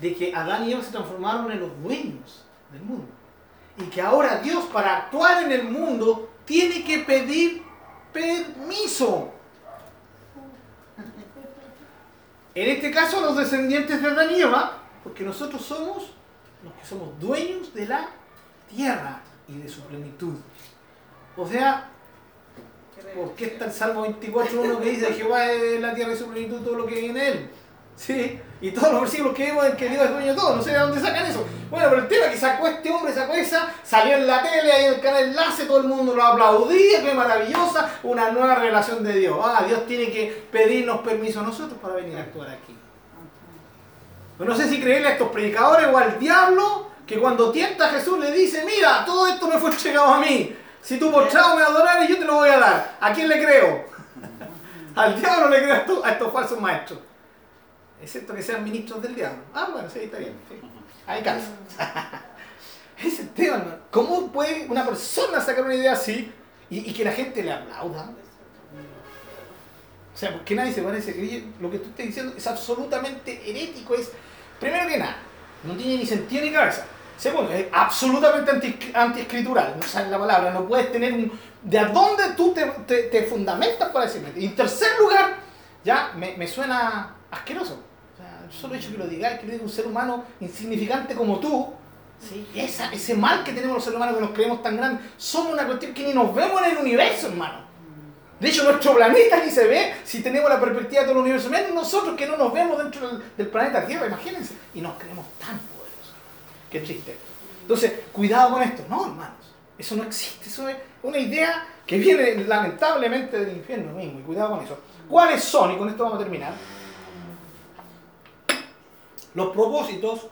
de que Adán y Eva se transformaron en los dueños del mundo. Y que ahora Dios para actuar en el mundo tiene que pedir permiso. En este caso los descendientes de Adán y Eva, porque nosotros somos los que somos dueños de la tierra y de su plenitud. O sea, ¿por qué está el Salmo 24.1 que dice Jehová es la tierra y su plenitud todo lo que en él? Sí, y todos los versículos que vemos en que Dios es dueño de todo, no sé de dónde sacan eso. Bueno, pero el tema que sacó este hombre, sacó esa, salió en la tele, ahí en el canal Enlace, todo el mundo lo aplaudía, qué maravillosa, una nueva relación de Dios. Ah, Dios tiene que pedirnos permiso a nosotros para venir a actuar aquí. No sé si creerle a estos predicadores o al diablo que cuando tienta a Jesús le dice, mira, todo esto me fue entregado a mí. Si tú postrado me adorares, yo te lo voy a dar. ¿A quién le creo? Al diablo le creo a estos, a estos falsos maestros. Excepto que sean ministros del diablo. Ah, bueno, sí, está bien. Ahí calza. <laughs> Ese es el tema, hermano. ¿Cómo puede una persona sacar una idea así y, que la gente le aplauda? O sea, porque nadie se parece. Oye, Lo que tú estás diciendo es absolutamente herético. Es, primero que nada, no tiene ni sentido ni cabeza. Segundo, es absolutamente anti, antiescritural. No sabes la palabra, no puedes tener un. ¿De a dónde tú te, te- te fundamentas para decirme? Y en tercer lugar, ya me, me suena asqueroso. O sea, el solo hecho que lo digáis, que lo diga un ser humano insignificante como tú, ¿sí? Esa, ese mal que tenemos los seres humanos que nos creemos tan grandes, somos una cuestión que ni nos vemos en el universo, hermano. De hecho, nuestro planeta ni se ve si tenemos la perspectiva de todo el universo. Menos nosotros que no nos vemos dentro del, del planeta Tierra, imagínense. Y nos creemos tan poderosos. Qué triste. Entonces, cuidado con esto. No, hermanos. Eso no existe. Eso es una idea que viene lamentablemente del infierno mismo. Y cuidado con eso. ¿Cuáles son? Y con esto vamos a terminar. Los propósitos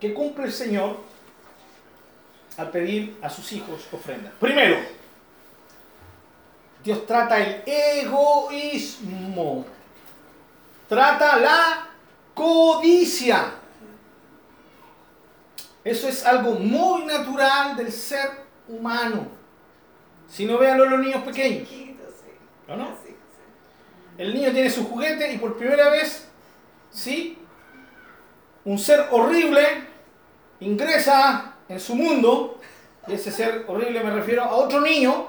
que cumple el Señor al pedir a sus hijos ofrendas. Primero, Dios trata el egoísmo. Trata la codicia. Eso es algo muy natural del ser humano. Si no véanlo los niños pequeños. ¿O no? El niño tiene su juguete y por primera vez, ¿sí? Un ser horrible ingresa en su mundo. Y ese ser horrible me refiero a otro niño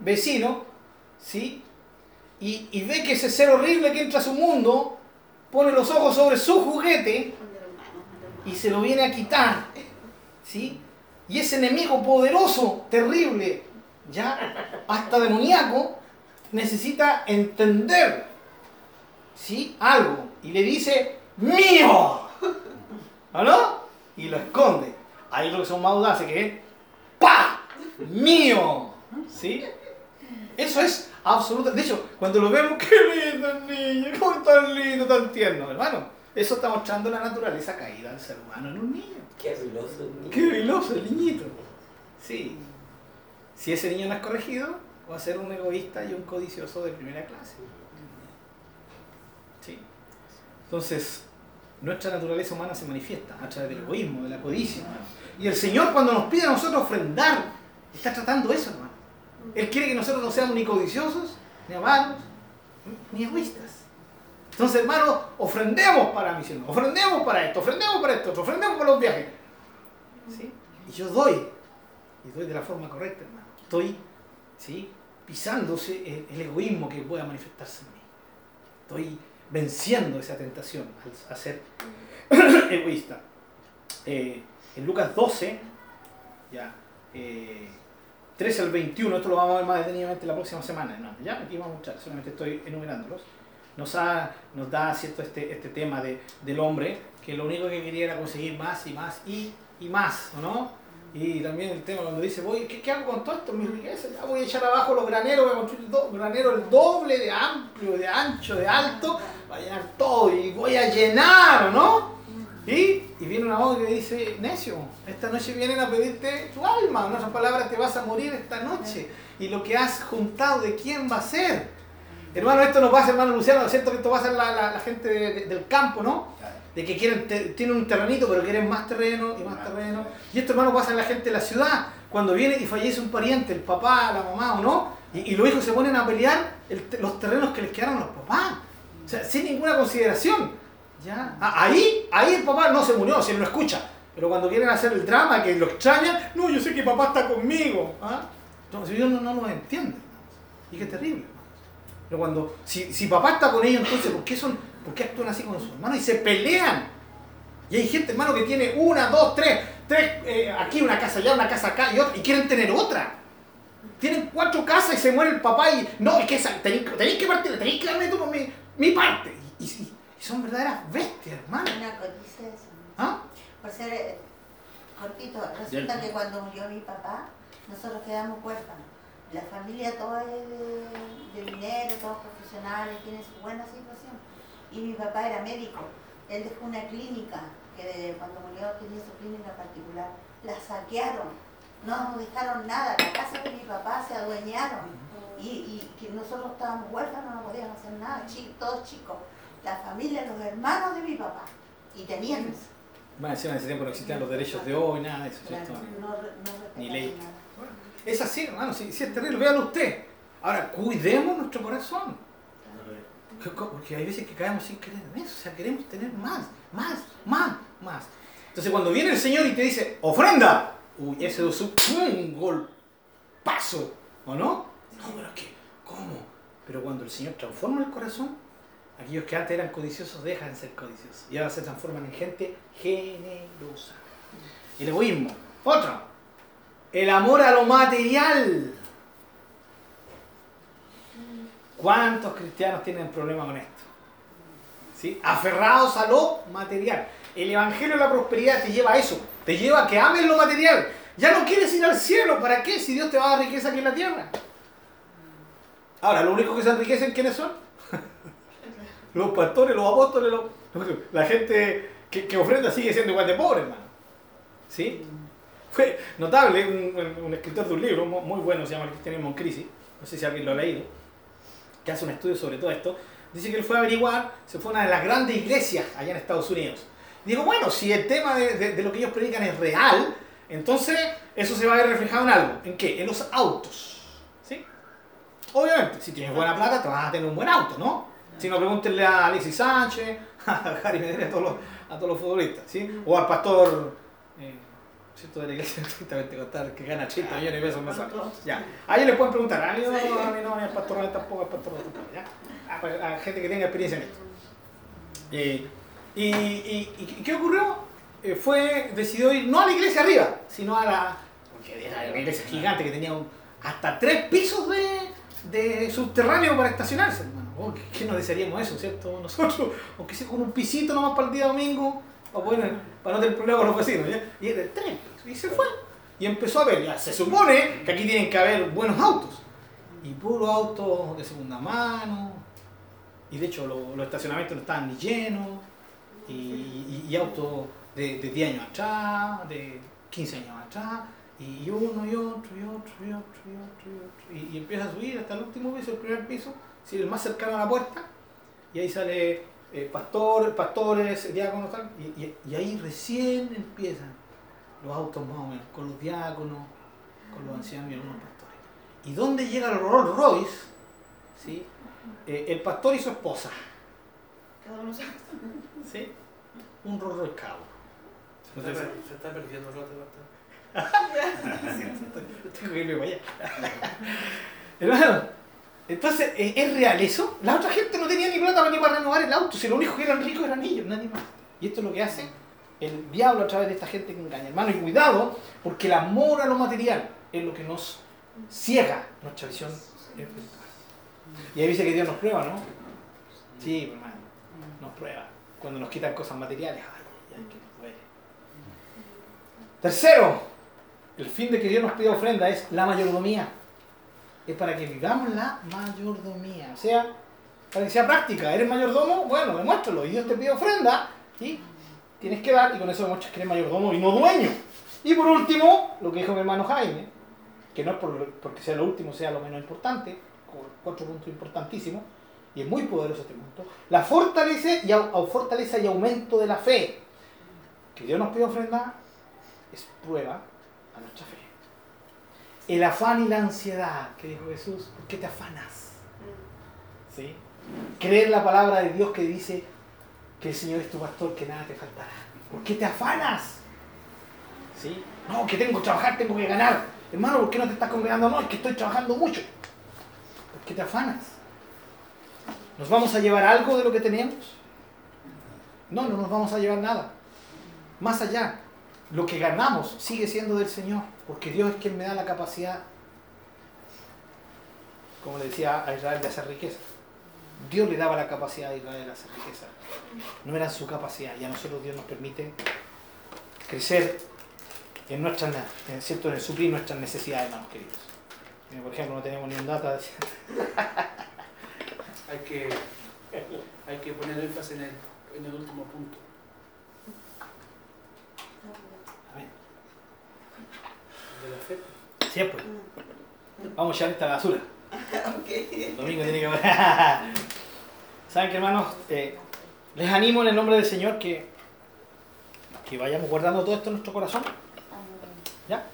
vecino, ¿sí? Y, y ve que ese ser horrible que entra a su mundo pone los ojos sobre su juguete y se lo viene a quitar, ¿sí? Y ese enemigo poderoso, terrible, ya hasta demoníaco, necesita entender, ¿sí? Algo y le dice mío. Y lo esconde. Hay los que son más audaces que es ¡pa! mío, ¿sí? Eso es absoluto. De hecho, cuando lo vemos, <laughs> qué lindo el niño, cómo tan lindo, tan tierno, hermano. Eso está mostrando la naturaleza caída del ser humano en un niño. Qué veloz el niño. Qué veloso el niñito. Sí. Si ese niño no es corregido, va a ser un egoísta y un codicioso de primera clase. Sí. Entonces, nuestra naturaleza humana se manifiesta a través del egoísmo, de la codicia. hermano. Y el Señor cuando nos pide a nosotros ofrendar, está tratando eso, hermano. Él quiere que nosotros no seamos ni codiciosos, ni amados, ni egoístas. Entonces, hermano, ofrendemos para la misión, ofrendemos para esto, ofrendemos para esto, ofrendemos para los viajes. ¿Sí? Y yo doy, y doy de la forma correcta, hermano. Estoy ¿sí? pisándose el, el egoísmo que pueda manifestarse en mí. Estoy venciendo esa tentación al- a ser <coughs> egoísta. Eh, en Lucas 12, ya, eh, 13 al 21, esto lo vamos a ver más detenidamente la próxima semana. No, ya aquí vamos a mostrar, solamente estoy enumerándolos. Nos, da cierto este, este tema de, del hombre, que lo único que quería era conseguir más y más y, más, ¿o no? Y también el tema cuando dice, voy, ¿qué, qué hago con todo esto? Mi riqueza, ya voy a echar abajo los graneros, voy a construir do- graneros el doble de amplio, de ancho, de alto, voy a llenar todo y voy a llenar, ¿no? Y, y viene una voz que dice, necio, esta noche vienen a pedirte tu alma, en otras palabras, te vas a morir esta noche. Y lo que has juntado, ¿de quién va a ser? Hermano, esto nos pasa, hermano Luciano, ¿no es cierto que esto pasa en la, la- la gente de- de- del campo, ¿no? De que quieren, te- tienen un terrenito, pero quieren más terreno y más terreno. Y esto, hermano, pasa en la gente de la ciudad. Cuando viene y fallece un pariente, el papá, la mamá o no, y, y los hijos se ponen a pelear el los terrenos que les quedaron a los papás. O sea, sin ninguna consideración. ¿Ya? Ah, ahí, ahí el papá no se murió, se lo escucha. Pero cuando quieren hacer el drama, que lo extrañan, no, yo sé que papá está conmigo. ¿ah? Entonces ellos no, no lo entienden. Y qué terrible. Pero cuando, si, si papá está con ellos, entonces, ¿por qué, son, ¿por qué actúan así con sus hermanos? Y se pelean. Y hay gente, hermano, que tiene una, dos, tres, tres, eh, aquí una casa allá, una casa acá y otra, y quieren tener otra. Tienen cuatro casas y se muere el papá y no, es que esa, tenéis, tenéis que partir, tenéis que darme tú por mi, mi parte. Y, y- y son verdaderas bestias, hermano. Una codicia eso. ¿Ah? Por ser eh, cortito, resulta que cuando murió mi papá, nosotros quedamos huérfanos. La familia toda es de, de dinero, todos profesionales, tienen su buena situación. Y mi papá era médico. Él dejó una clínica, que cuando murió tenía su clínica particular. La saquearon, no nos dejaron nada. La casa de mi papá se adueñaron. Y, y que nosotros estábamos huérfanos, no podíamos hacer nada, chi- todos chicos. La familia, los hermanos de mi papá. Y tenían eso. Bueno, encima en ese tiempo no existían los derechos de hoy, nada de eso, Claro, ¿cierto? no, no Ni ley. nada. Es así, hermano, sí es terrible, véalo usted. Ahora, cuidemos nuestro corazón. Que- co- Porque hay veces que caemos sin querer en eso, o sea, queremos tener más, más, más, más. Entonces cuando viene el Señor y te dice, ofrenda, uy, ese es un golpazo, ¿o no? No, pero es que, ¿cómo? Pero cuando el Señor transforma el corazón, aquellos que antes eran codiciosos dejan de ser codiciosos y ahora se transforman en gente generosa. El egoísmo. Otro, el amor a lo material. ¿Cuántos cristianos tienen problema con esto? ¿Sí? Aferrados a lo material. El Evangelio de la Prosperidad te lleva a eso. Te lleva a que ames lo material. Ya no quieres ir al cielo. ¿Para qué? Si Dios te va a dar riqueza aquí en la tierra. Ahora, lo único que se enriquecen, ¿quiénes son? <laughs> los pastores, los apóstoles, la gente que, que ofrenda sigue siendo igual de pobre, hermano. ¿Sí? Fue notable, un, escritor de un libro mu- muy bueno, se llama El cristianismo en crisis, no sé si alguien lo ha leído, que hace un estudio sobre todo esto, dice que él fue a averiguar, se fue a una de las grandes iglesias allá en Estados Unidos. Y digo, bueno, si el tema de, lo que ellos predican es real, entonces eso se va a ver reflejado en algo. ¿En qué? En los autos. ¿Sí? Obviamente, si tienes buena plata, te vas a tener un buen auto, ¿no? Si no, pregúntenle a Alexis Sánchez, <laughs> a Gary Medina, a todos los, los futbolistas, ¿sí? O al pastor, eh, ¿cierto? De la iglesia, exactamente, contar que gana 80 millones de pesos mensuales. Ya. A ellos les pueden preguntar, a mí no, a mí no, ni al pastor tampoco, al pastor tampoco, ¿ya? A, pues, a gente que tenga experiencia en esto. Eh, y, y- y qué ocurrió? Eh, fue, decidió ir no a la iglesia arriba, sino a la, porque era una iglesia gigante que tenía un- hasta tres pisos de, de subterráneo para estacionarse, hermano. Oh, ¿qué, qué nos desearíamos eso, cierto? Nosotros, aunque sea con un pisito nomás para el día domingo, para, poder- para no tener problemas con los vecinos. Y era tres pisos, y se fue. Y empezó a ver, ya se supone que aquí tienen que haber buenos autos. Y puros autos de segunda mano. Y de hecho lo- los estacionamientos no estaban ni llenos. Y, y- autos de, de 10 años atrás, de 15 años atrás. Y uno y otro y otro y otro y otro y otro. Y empieza a subir hasta el último piso, el primer piso, si el más cercano a la puerta. Y ahí sale eh, pastor, pastores, diáconos, tal. Y, y- y ahí recién empiezan los autos más o menos, con los diáconos, con los ancianos y algunos pastores. ¿Y dónde llega el Rolls Royce? ¿Sí? Eh, el pastor y su esposa. Cada uno sabe. ¿Sí? Un Rolls Royce cabo. Se está, se está perdiendo el otro <laughs> <laughs> Tengo que irme para allá. <laughs> Hermano, entonces, ¿es, real eso? La otra gente no tenía ni plata ni para renovar el auto, si lo único que eran ricos eran ellos, nadie más. Y esto es lo que hace el diablo a través de esta gente que engaña. Hermano, y cuidado, porque el amor a lo material es lo que nos ciega nuestra visión. Y ahí dice que Dios nos prueba, ¿no? Sí, hermano, nos prueba. Cuando nos quitan cosas materiales, ay, ay, que nos duele. Tercero, el fin de que Dios nos pide ofrenda es la mayordomía. Es para que vivamos la mayordomía. O sea, para que sea práctica. ¿Eres mayordomo? Bueno, demuéstralo. Y Dios te pide ofrenda y tienes que dar y con eso demuestras que eres mayordomo y no dueño. Y por último, lo que dijo mi hermano Jaime, que no es por, porque sea lo último, sea lo menos importante, cuatro puntos importantísimos, y es muy poderoso este punto, la fortaleza y, fortaleza y aumento de la fe. Que Dios nos pide ofrenda es prueba a nuestra fe. El afán y la ansiedad, que dijo Jesús, ¿por qué te afanas? ¿Sí? Creer la palabra de Dios que dice que el Señor es tu pastor, que nada te faltará. ¿Por qué te afanas? ¿Sí? No, que tengo que trabajar, tengo que ganar. Hermano, ¿por qué no te estás congregando? No, es que estoy trabajando mucho. ¿Por qué te afanas? ¿Nos vamos a llevar algo de lo que tenemos? No, no nos vamos a llevar nada. Más allá, lo que ganamos sigue siendo del Señor, porque Dios es quien me da la capacidad, como le decía a Israel, de hacer riqueza. Dios le daba la capacidad a Israel de hacer riqueza. No era su capacidad, y a nosotros Dios nos permite crecer en nuestras, en, ¿cierto? en suplir nuestras necesidades, hermanos queridos. Por ejemplo, no tenemos ni un data. <laughs> hay que, hay que poner énfasis en el, en el último punto. Amén. De la fe. Siempre. Vamos a echar esta basura. <laughs> El domingo tiene que <laughs> ¿Saben qué, hermanos? Eh, les animo en el nombre del Señor que, que vayamos guardando todo esto en nuestro corazón. ¿Ya?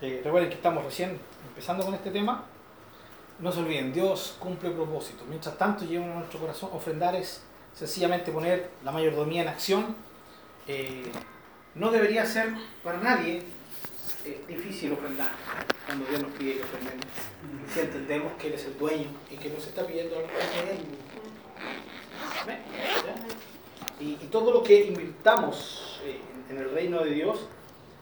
Eh, recuerden que estamos recién empezando con este tema. No se olviden, Dios cumple propósitos. Mientras tanto, llevan a nuestro corazón. Ofrendar es sencillamente poner la mayordomía en acción. Eh, no debería ser para nadie eh, difícil ofrendar cuando Dios nos pide que ofrendemos. Si entendemos que Él es el dueño y que nos está pidiendo algo de Él. Y, y, todo lo que invirtamos eh, en, en, el reino de Dios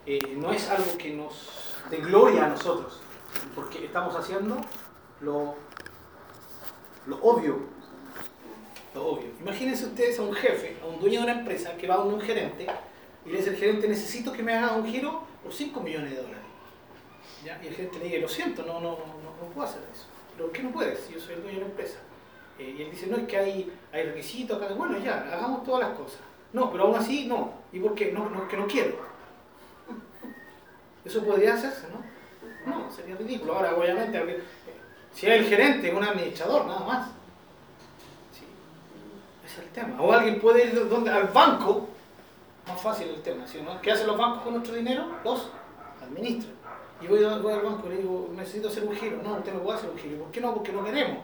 eh, no es algo que nos dé gloria a nosotros, porque estamos haciendo lo, lo obvio. Lo obvio. Imagínense ustedes a un jefe, a un dueño de una empresa que va a un gerente y le dice al gerente, necesito que me hagas un giro por 5 millones de dólares. ¿Ya? Y el gerente le dice, lo siento, no, no, no, no puedo hacer eso. ¿Por qué no puedes? Yo soy el dueño de la empresa. Eh, y él dice, no, es que hay, hay requisitos, acá. bueno, ya, hagamos todas las cosas. No, pero aún así, no. ¿Y por qué? No, no, que no quiero. Eso podría hacerse, ¿no? No, sería ridículo. Ahora, obviamente, si es el gerente, un administrador, nada más. Sí. Ese es el tema. O alguien puede ir donde, al banco, más fácil el tema, ¿sí, no? ¿Qué hacen los bancos con nuestro dinero? Los administran. Y voy, voy al banco y le digo, necesito hacer un giro. No, usted no puede hacer un giro. ¿Por qué no? Porque no queremos.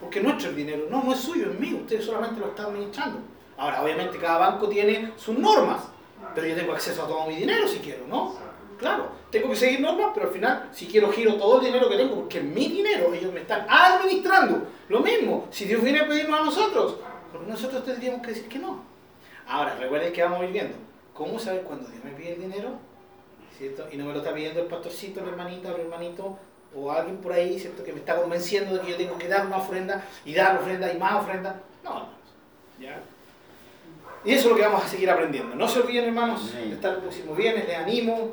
Porque nuestro dinero. No, no es suyo, es mío. Usted solamente lo está administrando. Ahora, obviamente, cada banco tiene sus normas. Pero yo tengo acceso a todo mi dinero si quiero, ¿no? Claro, tengo que seguir normas, pero al final, si quiero giro todo el dinero que tengo, porque es mi dinero, ellos me están administrando. Lo mismo, si Dios viene a pedirnos a nosotros, nosotros tendríamos que decir que no. Ahora, recuerden que vamos a ir viendo. ¿Cómo saber cuando Dios me pide el dinero? ¿Cierto? Y no me lo está pidiendo el pastorcito, el hermanito, el hermanito, o alguien por ahí, ¿cierto? Que me está convenciendo de que yo tengo que dar una ofrenda, y dar ofrenda, y más ofrenda. No, ¿ya? Y eso es lo que vamos a seguir aprendiendo. No se olviden, hermanos, de estar el próximo viernes, les animo.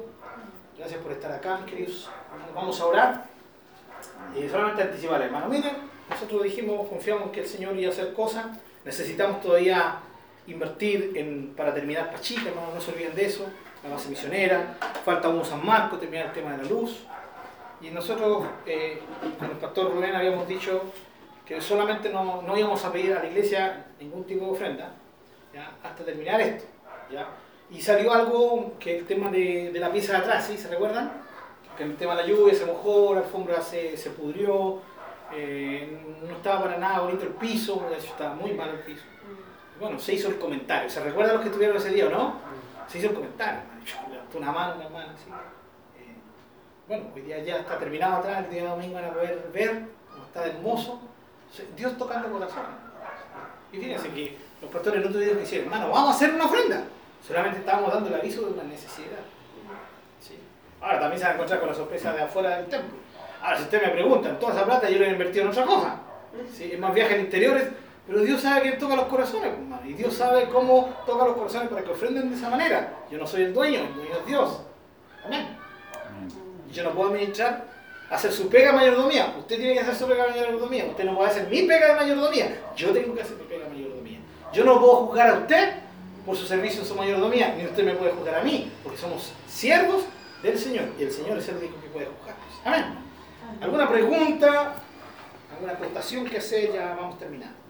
Gracias por estar acá, mis queridos. Vamos a orar. Y solamente anticipar, hermano. Miren, nosotros dijimos, confiamos que el Señor iba a hacer cosas. Necesitamos todavía invertir para terminar Pachica, no se olviden de eso. La base misionera. Falta un San Marcos, terminar el tema de la luz. Y nosotros, eh, con el pastor Rubén, habíamos dicho que solamente no, no íbamos a pedir a la iglesia ningún tipo de ofrenda hasta terminar esto. ¿ya? Y salió algo que el tema de, de la pieza de atrás, ¿sí? ¿Se recuerdan? Que el tema de la lluvia se mojó, la alfombra se, se pudrió, eh, no estaba para nada bonito el piso, estaba muy mal el piso. Bueno, se hizo el comentario. ¿Se recuerdan los que estuvieron ese día o no? Se hizo el comentario. Levantó una mano, una mano, así. Eh, bueno, hoy día ya está terminado atrás, el día domingo van a poder ver cómo está hermoso. Dios tocando corazón. Y fíjense que los pastores no tuvieron que decir, hermano, vamos a hacer una ofrenda. Solamente estábamos dando el aviso de una necesidad. ¿Sí? Ahora también se va a encontrar con la sorpresa de afuera del templo. Ahora, si usted me pregunta, toda esa plata yo la he invertido en otra cosa. ¿Sí? Es más viajes interiores, pero Dios sabe que toca los corazones, hermano. Y Dios sabe cómo toca los corazones para que ofrenden de esa manera. Yo no soy el dueño, el dueño es Dios. Amén. Y yo no puedo administrar, hacer su pega de mayordomía. Usted tiene que hacer su pega de mayordomía. Usted no puede hacer mi pega de mayordomía. Yo tengo que hacer mi pega de mayordomía. Yo no puedo juzgar a usted por su servicio en su mayordomía, ni usted me puede juzgar a mí, porque somos siervos del Señor, y el Señor es el único que puede juzgarnos. Amén. ¿Alguna pregunta? ¿Alguna aportación que hacer? Ya vamos terminando.